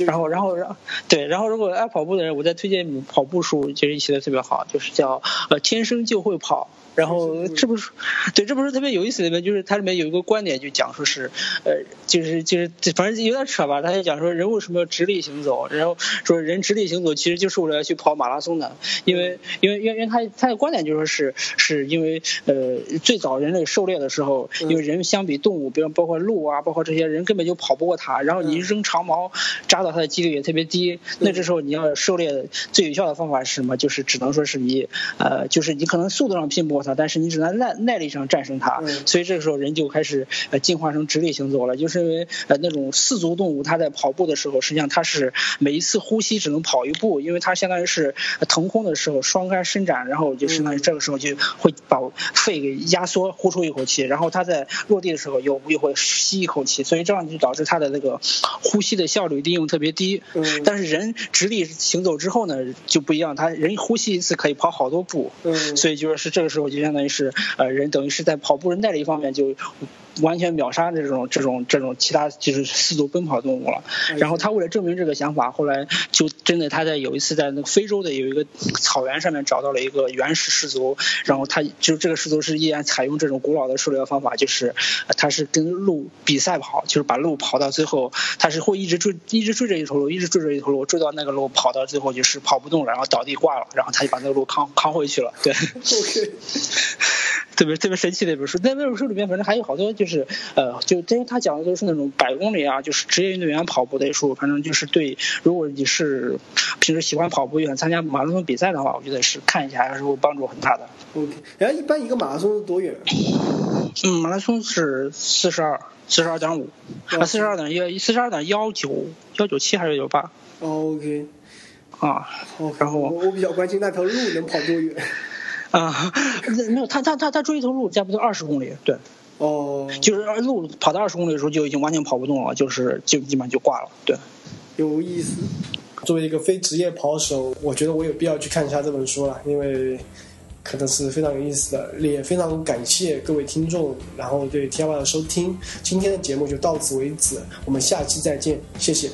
然后，然后，然后，对，然后如果爱跑步的人，我再推荐跑步书，其实写的特别好，就是叫呃天生就会跑。然后这不是，对，这不是特别有意思的吗？就是它里面有一个观点，就讲说是，呃，就是就是，反正有点扯吧。他就讲说，人为什么要直立行走？然后说人直立行走其实就是为了要去跑马拉松的，因为因为因为他他的观点就说是是因为呃最早人类狩猎的时候，因为人相比动物，比如包括鹿啊，包括这些人根本就跑不过它。然后你扔长矛扎到它的几率也特别低。那这时候你要狩猎最有效的方法是什么？就是只能说是你呃，就是你可能速度上拼不过它。但是你只能耐耐力上战胜它，所以这个时候人就开始呃进化成直立行走了，就是因为呃那种四足动物它在跑步的时候，实际上它是每一次呼吸只能跑一步，因为它相当于是腾空的时候双肝伸展，然后就相当于这个时候就会把肺给压缩呼出一口气，然后它在落地的时候又又会吸一口气，所以这样就导致它的那个呼吸的效率利用特别低。但是人直立行走之后呢就不一样，他人呼吸一次可以跑好多步，所以就是这个时候就。相当于是呃人等于是在跑步的耐力方面就完全秒杀这种这种这种其他就是四足奔跑动物了。然后他为了证明这个想法，后来就真的他在有一次在那个非洲的有一个草原上面找到了一个原始氏族，然后他就这个氏族是依然采用这种古老的狩猎方法，就是他是跟鹿比赛跑，就是把鹿跑到最后，他是会一直追一直追着一头鹿，一直追着一头鹿，追到那个鹿跑到最后就是跑不动了，然后倒地挂了，然后他就把那个鹿扛扛回去了。对。OK。特别特别神奇的一本书，在那本书里面，反正还有好多就是，呃，就因为他讲的都是那种百公里啊，就是职业运动员跑步的书，反正就是对，如果你是平时喜欢跑步，也想参加马拉松比赛的话，我觉得是看一下，还是会帮助很大的。OK，然后一般一个马拉松是多远？嗯，马拉松是四十二，四十二点五，啊，四十二点幺，四十二点幺九，幺九七还是幺九八？OK，啊，然后我比较关心那条路能跑多远。啊，没有，他他他他追一头鹿，差不多二十公里，对，哦，就是鹿跑到二十公里的时候就已经完全跑不动了，就是就基本上就挂了，对，有意思。作为一个非职业跑手，我觉得我有必要去看一下这本书了，因为可能是非常有意思的，也非常感谢各位听众，然后对 T 二的收听，今天的节目就到此为止，我们下期再见，谢谢。